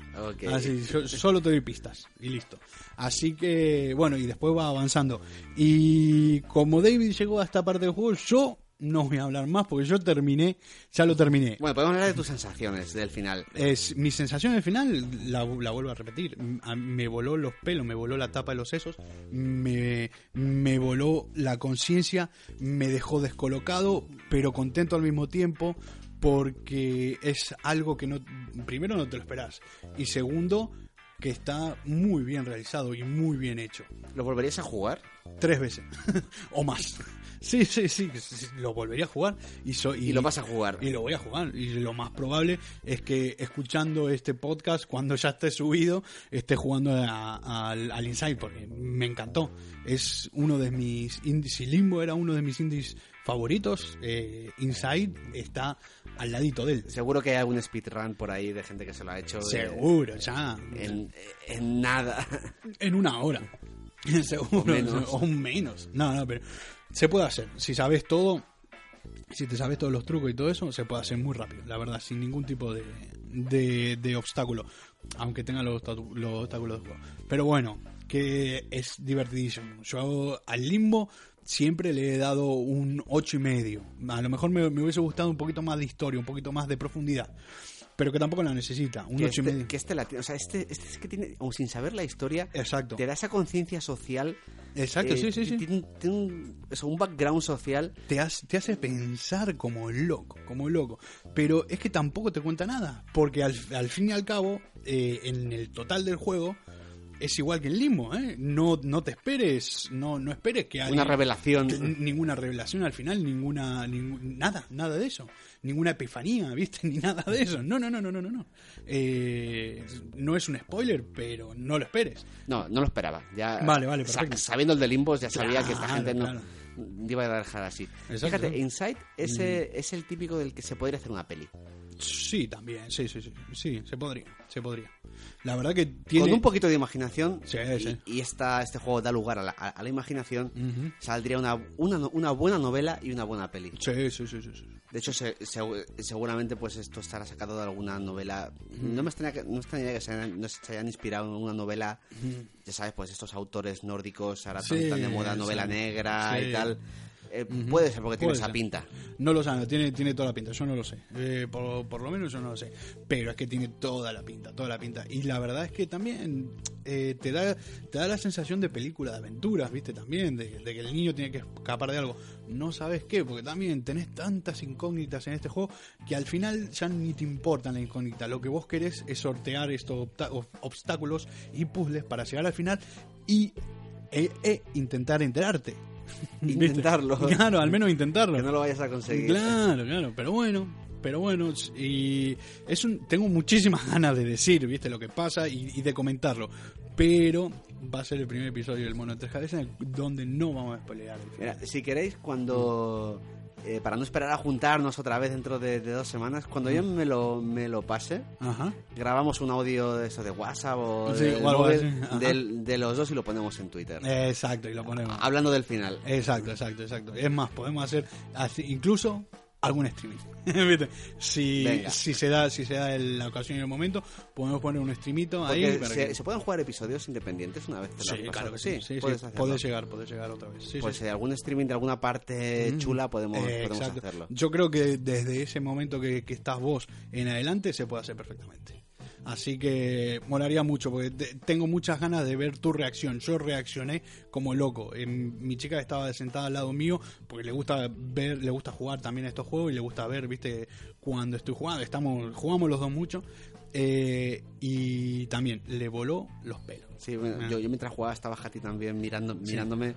Así, yo- solo te doy pistas. Y listo. Así que, bueno, y después va avanzando. Y como David llegó a esta parte del juego, yo no voy a hablar más porque yo terminé, ya lo terminé.
Bueno, podemos hablar de tus sensaciones del final.
Es, mi sensación al final, la, la vuelvo a repetir, a- me voló los pelos, me voló la tapa de los sesos, me, me voló la conciencia, me dejó descolocado, pero contento al mismo tiempo, porque es algo que no, primero no te lo esperás, y segundo, que está muy bien realizado y muy bien hecho.
¿Lo volverías a jugar?
Tres veces, o más. Sí, sí, sí, sí, lo volvería a jugar y, so-
Y lo vas a jugar.
y lo voy a jugar. Y lo más probable es que escuchando este podcast, cuando ya esté subido, esté jugando a- al, al Inside, porque me encantó. Es uno de mis indies. Si Limbo era uno de mis indies favoritos, eh, Inside está al ladito de él.
Seguro que hay algún speedrun por ahí de gente que se lo ha hecho. de-
Seguro, ya.
En, en nada.
En una hora. Seguro.
O menos.
O menos. No, no, pero se puede hacer. Si sabes todo, si te sabes todos los trucos y todo eso, se puede hacer muy rápido, la verdad, sin ningún tipo de, de, de obstáculo. Aunque tenga los, los obstáculos del juego. Pero bueno, que es divertidísimo. Yo al limbo siempre le he dado un ocho y medio. A lo mejor me, me hubiese gustado un poquito más de historia, un poquito más de profundidad. Pero que tampoco la necesita. Un
que
ocho y
este,
medio.
que este la tiene- o sea, este, este es que tiene, aun sin saber la historia,
Exacto.
te da esa conciencia social.
Exacto,
eh,
sí, sí, sí.
Tiene, tiene un, eso, un background social.
te hace, te hace pensar como loco, como loco. Pero es que tampoco te cuenta nada, porque al, al fin y al cabo, eh, en el total del juego, es igual que en Limbo, ¿eh? No, no te esperes, no, no esperes que haya
Una revelación.
que- ninguna revelación al final, ninguna, nada, nada de eso, ninguna epifanía, ¿viste? Ni nada de eso. No, no, no, no, no, no, no. Eh, no es un spoiler, pero no lo esperes.
No, no lo esperaba. Ya,
Vale, vale, perfecto.
sabiendo el de Limbos, ya sabía que esta gente no
claro.
iba a dejar así.
Exacto.
Fíjate, Inside ese, es el típico del que se podría hacer una peli.
Sí, también, sí, sí, sí, sí, se podría, se podría. La verdad que tiene...
Con un poquito de imaginación
Sí,
y,
sí.
y esta, este juego da lugar a la, a- la imaginación, saldría una, una, una buena novela y una buena peli.
Sí, sí, sí, sí, sí.
De hecho, se- se- seguramente pues esto estará sacado de alguna novela. No me extrañaría que, no me extrañaría que se hayan, no se hayan inspirado en una novela. Ya sabes, pues estos autores nórdicos ahora tan, de moda, novela negra y tal. Eh, puede ser porque tiene esa pinta.
No lo sabe, tiene, tiene toda la pinta, yo no lo sé. Eh, por, por lo menos yo no lo sé. Pero es que tiene toda la pinta, toda la pinta. Y la verdad es que también eh, te, da, te da la sensación de película de aventuras, ¿viste? También, de, de que el niño tiene que escapar de algo. No sabes qué, porque también tenés tantas incógnitas en este juego que al final ya ni te importan la incógnita. Lo que vos querés es sortear estos obstáculos y puzzles para llegar al final y e- e intentar enterarte.
Intentarlo.
Claro, al menos intentarlo.
Que no lo vayas a conseguir.
Claro, claro, pero bueno, pero bueno, y es un, tengo muchísimas ganas de decir, viste, lo que pasa y, y de comentarlo, pero va a ser el primer episodio del Mono de Tres Cabezas donde no vamos a spoilear.
Mira, si queréis, cuando. Eh, para no esperar a juntarnos otra vez dentro de, de dos semanas, cuando yo me lo, me lo pase,
Ajá.
grabamos un audio de eso de WhatsApp o,
Sí,
del
o algo
móvil
así, ajá.
del- de los dos y lo ponemos en Twitter.
Exacto, y lo ponemos.
Hablando del final.
Exacto, exacto, exacto. Es más, podemos hacer así, incluso algún streaming. Si,
Venga.
si se da, si se da el- la ocasión y el momento, podemos poner un streamito ahí. Para
se,
que-
se pueden jugar episodios independientes una vez te
Sí, claro que sí. sí, sí,
puedes
llegar, puede llegar otra vez.
Pues eh, algún streaming de alguna parte
Mm.
chula podemos,
Eh,
podemos hacerlo.
Yo creo que desde ese momento que, que estás vos en adelante se puede hacer perfectamente. Así que molaría mucho, porque te- tengo muchas ganas de ver tu reacción. Yo reaccioné como loco. Em, mi chica estaba sentada al lado mío porque le gusta ver, le gusta jugar también a estos juegos y le gusta ver, viste, cuando estoy jugando. Estamos, jugamos los dos mucho. eh, y también le voló los pelos.
Sí, bueno,
Ah.
yo, yo mientras jugaba estaba Hati también mirando, mirándome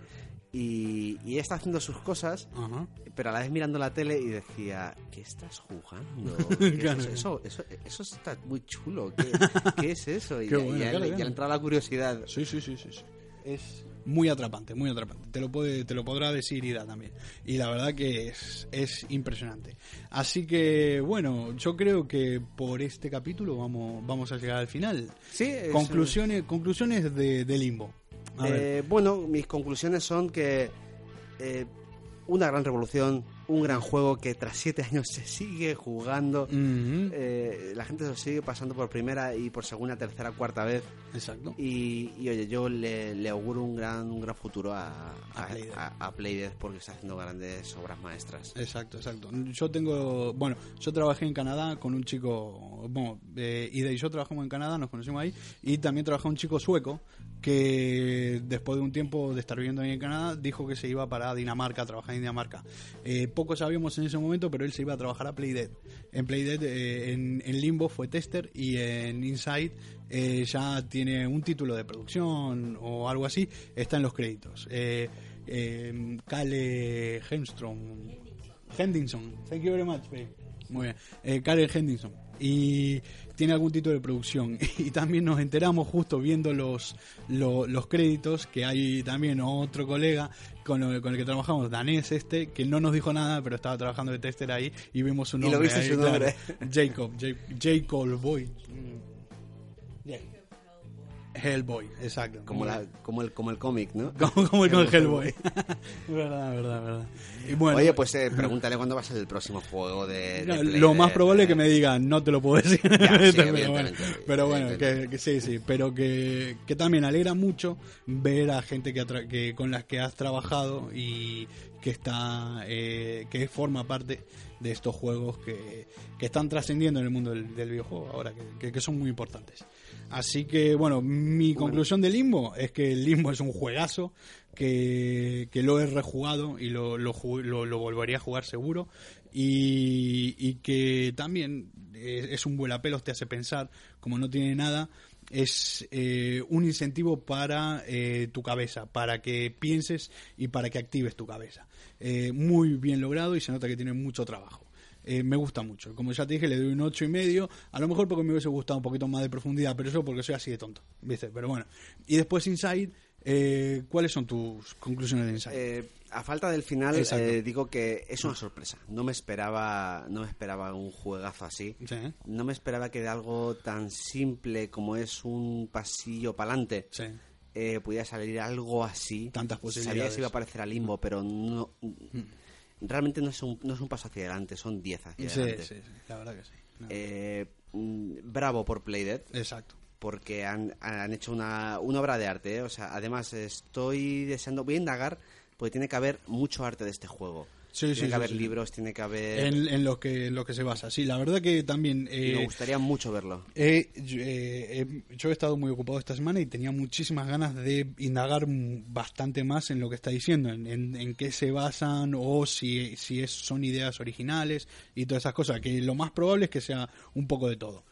y, y ella está haciendo sus cosas,
Ajá.
pero a la vez mirando la tele y decía, ¿qué estás jugando? ¿Qué es
Claro.
eso, eso, eso, eso está muy chulo, ¿qué, qué es eso? Y ya,
bueno,
ya
claro,
le, ya
claro.
le entraba la curiosidad.
Sí, sí, sí, sí, sí. Es muy atrapante, muy atrapante. Te lo puede, te lo podrá decir Ida también. Y la verdad que es, es impresionante. Así que, bueno, yo creo que por este capítulo vamos, vamos a llegar al final.
Sí, es-
Conclusiones, conclusiones de, de Limbo.
Eh, bueno, mis conclusiones son que eh, una gran revolución, un gran juego que tras siete años se sigue jugando. Eh, la gente se lo sigue pasando por primera y por segunda, tercera, cuarta vez.
Exacto.
Y, y, oye, yo le, le auguro un gran, un gran futuro a,
A
a,
Playdead.
a- a Playdead porque está haciendo grandes obras maestras.
Exacto, exacto. Yo tengo, bueno, yo trabajé en Canadá con un chico, bueno, eh, Ida y yo trabajamos en Canadá, nos conocimos ahí, y también trabajó un chico sueco que después de un tiempo de estar viviendo ahí en Canadá, dijo que se iba para Dinamarca, a trabajar en Dinamarca. Eh, poco sabíamos en ese momento, pero él se iba a trabajar a Playdead. En Playdead, eh, en, Limbo fue tester y en Inside eh, ya tiene un título de producción o algo así, está en los créditos. Eh, eh, Kale Hemstrom, thank you very much. Muy bien, eh, Karen Henderson. Y tiene algún título de producción. Y también nos enteramos justo viendo los, lo- los créditos que hay también otro colega con, lo- con el que trabajamos, danés este, que no nos dijo nada, pero estaba trabajando de tester ahí y vimos su
Y lo
nombre.
viste
ahí,
su
claro.
nombre.
Jacob, Ja- Jacob Boy. Hellboy, exacto.
Como, la, como el, como el cómic, ¿no?
como, como el con Hellboy. verdad, verdad, verdad. Y bueno,
Oye, pues eh, pregúntale cuándo va a ser el próximo juego de, de
lo más probable es que me digan, no te lo puedo decir.
Ya, sí,
pero bueno,
evidentemente,
pero bueno, que, sí, sí, pero que, que también alegra mucho ver a gente que, que con las que has trabajado y que está eh, que forma parte de estos juegos que, que están trascendiendo en el mundo del, del videojuego ahora, que- que son muy importantes. Así que, bueno, mi conclusión de Limbo es que el Limbo es un juegazo, que, que lo he rejugado y lo, lo, lo- lo volvería a jugar seguro, y, y que también eh, es un vuelapelos, te hace pensar, como no tiene nada, es eh, un incentivo para eh, tu cabeza, para que pienses y para que actives tu cabeza. Eh, muy bien logrado y se nota que tiene mucho trabajo. Eh, me gusta mucho. Como ya te dije, le doy un ocho y medio. A lo mejor porque me hubiese gustado un poquito más de profundidad, pero eso porque soy así de tonto, ¿viste? Pero bueno. Y después Inside, eh, ¿cuáles son tus conclusiones de Inside?
Eh, a falta del final, eh, digo que es una sorpresa. No me esperaba, no me esperaba un juegazo así.
Sí, ¿eh?
No me esperaba que de algo tan simple como es un pasillo para adelante
sí.
pudiera salir algo así.
Tantas
Sabía
posibilidades.
que se iba a parecer a Limbo, pero no. Realmente no es, un, no es un paso hacia adelante, son 10 hacia
Sí,
adelante.
sí, sí, la verdad que sí. No.
Eh, mm, bravo por Playdead,
Exacto.
porque han, han hecho una, una obra de arte. ¿eh? O sea, además estoy deseando, voy a indagar porque tiene que haber mucho arte de este juego.
Sí,
tiene
sí,
que
sí,
haber libros, tiene que haber...
En, en lo que en lo que se basa. Sí, la verdad que también... eh,
me gustaría mucho verlo.
Eh, yo, eh, yo he estado muy ocupado esta semana y tenía muchísimas ganas de indagar bastante más en lo que está diciendo, en, en- en qué se basan o si, si es, son ideas originales y todas esas cosas, que lo más probable es que sea un poco de todo.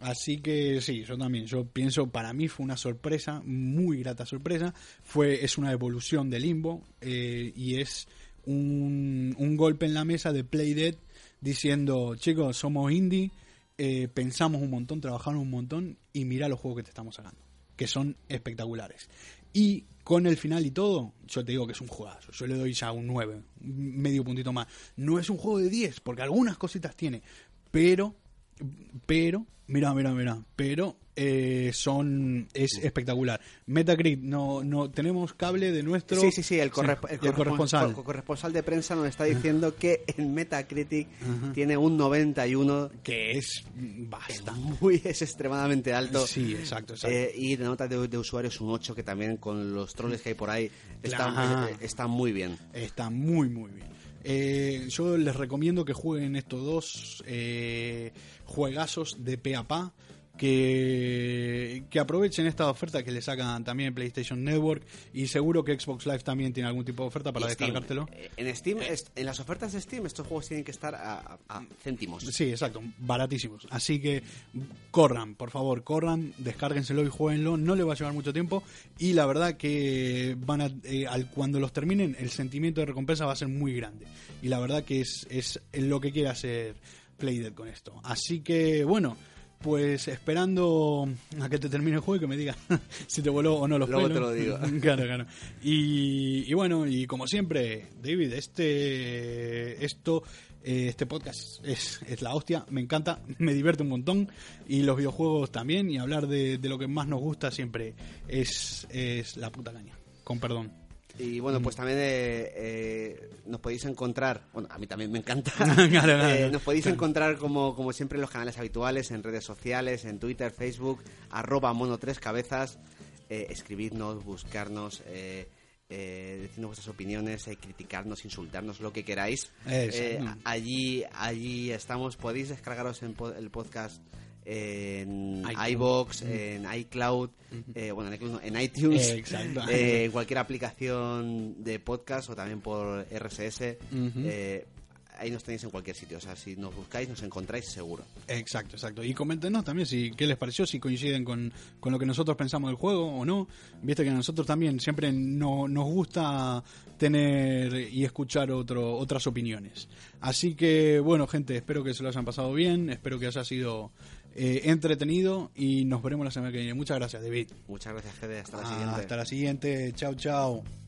Así que sí, yo también, yo pienso, para mí fue una sorpresa, muy grata sorpresa, fue es una evolución de Limbo eh, y es un, golpe en la mesa de Playdead diciendo, chicos, somos indie, eh, pensamos un montón, trabajamos un montón y mira los juegos que te estamos sacando, que son espectaculares. Y con el final y todo, yo te digo que es un juegazo. Yo le doy ya un 9, un medio puntito más. No es un juego de 10, porque algunas cositas tiene, pero, pero, mira, mira, mira, pero eh, son, es espectacular. Metacritic, no, no, tenemos cable de nuestro...
Sí, sí, sí, el, corre-
Sí,
el
corresponsal.
cor- corresponsal de prensa nos está diciendo que en Metacritic tiene un 91,
Que es bastante.
muy, es extremadamente alto.
Sí, exacto, exacto.
Eh, y de nota de, de usuario es un 8, que también con los troles que hay por ahí está,
Claro.
eh, está muy bien.
Está muy, muy bien. Eh, yo les recomiendo que jueguen estos dos eh, juegazos de pe a pa. Que, que aprovechen esta oferta que le sacan también PlayStation Network y seguro que Xbox Live también tiene algún tipo de oferta para descargártelo.
En Steam, en las ofertas de Steam, estos juegos tienen que estar a céntimos.
Sí, exacto, baratísimos. Así que corran, por favor, corran, descárguenselo y jueguenlo. No le va a llevar mucho tiempo y la verdad que van a, eh, al, cuando los terminen el sentimiento de recompensa va a ser muy grande. Y la verdad que es, es lo que quiere hacer Playdead con esto. Así que bueno. Pues esperando a que te termine el juego y que me digas si te voló o no los
Luego
pelos.
te lo digo.
claro, claro. Y, y bueno, y como siempre, David, este esto eh, este podcast es, es la hostia, me encanta, me divierte un montón y los videojuegos también y hablar de, de lo que más nos gusta siempre es, es la puta caña, con perdón.
Y bueno, pues también eh, eh, nos podéis encontrar, bueno, a mí también me encanta,
Claro, claro,
Eh, nos podéis encontrar como, como siempre en los canales habituales, en redes sociales, en Twitter, Facebook, arroba mono tres cabezas, eh, escribidnos, buscarnos, eh, eh, decirnos vuestras opiniones, eh, criticarnos, insultarnos, lo que queráis.
Eso.
Eh, a- allí, allí estamos, podéis descargaros en po- el podcast en iBox, en iCloud, eh, bueno, en, iCloud no, en iTunes,
Eh,
en cualquier aplicación de podcast o también por RSS. Eh, ahí nos tenéis en cualquier sitio. O sea, si nos buscáis, nos encontráis seguro.
Exacto, exacto. Y coméntenos también si qué les pareció, si coinciden con, con lo que nosotros pensamos del juego o no. Viste que a nosotros también siempre no, nos gusta tener y escuchar otro, otras opiniones. Así que, bueno, gente, espero que se lo hayan pasado bien, espero que haya sido eh, entretenido y nos veremos la semana que viene. Muchas gracias, David.
Muchas gracias, Fede. Hasta la siguiente.
Hasta la siguiente. Chao, chao.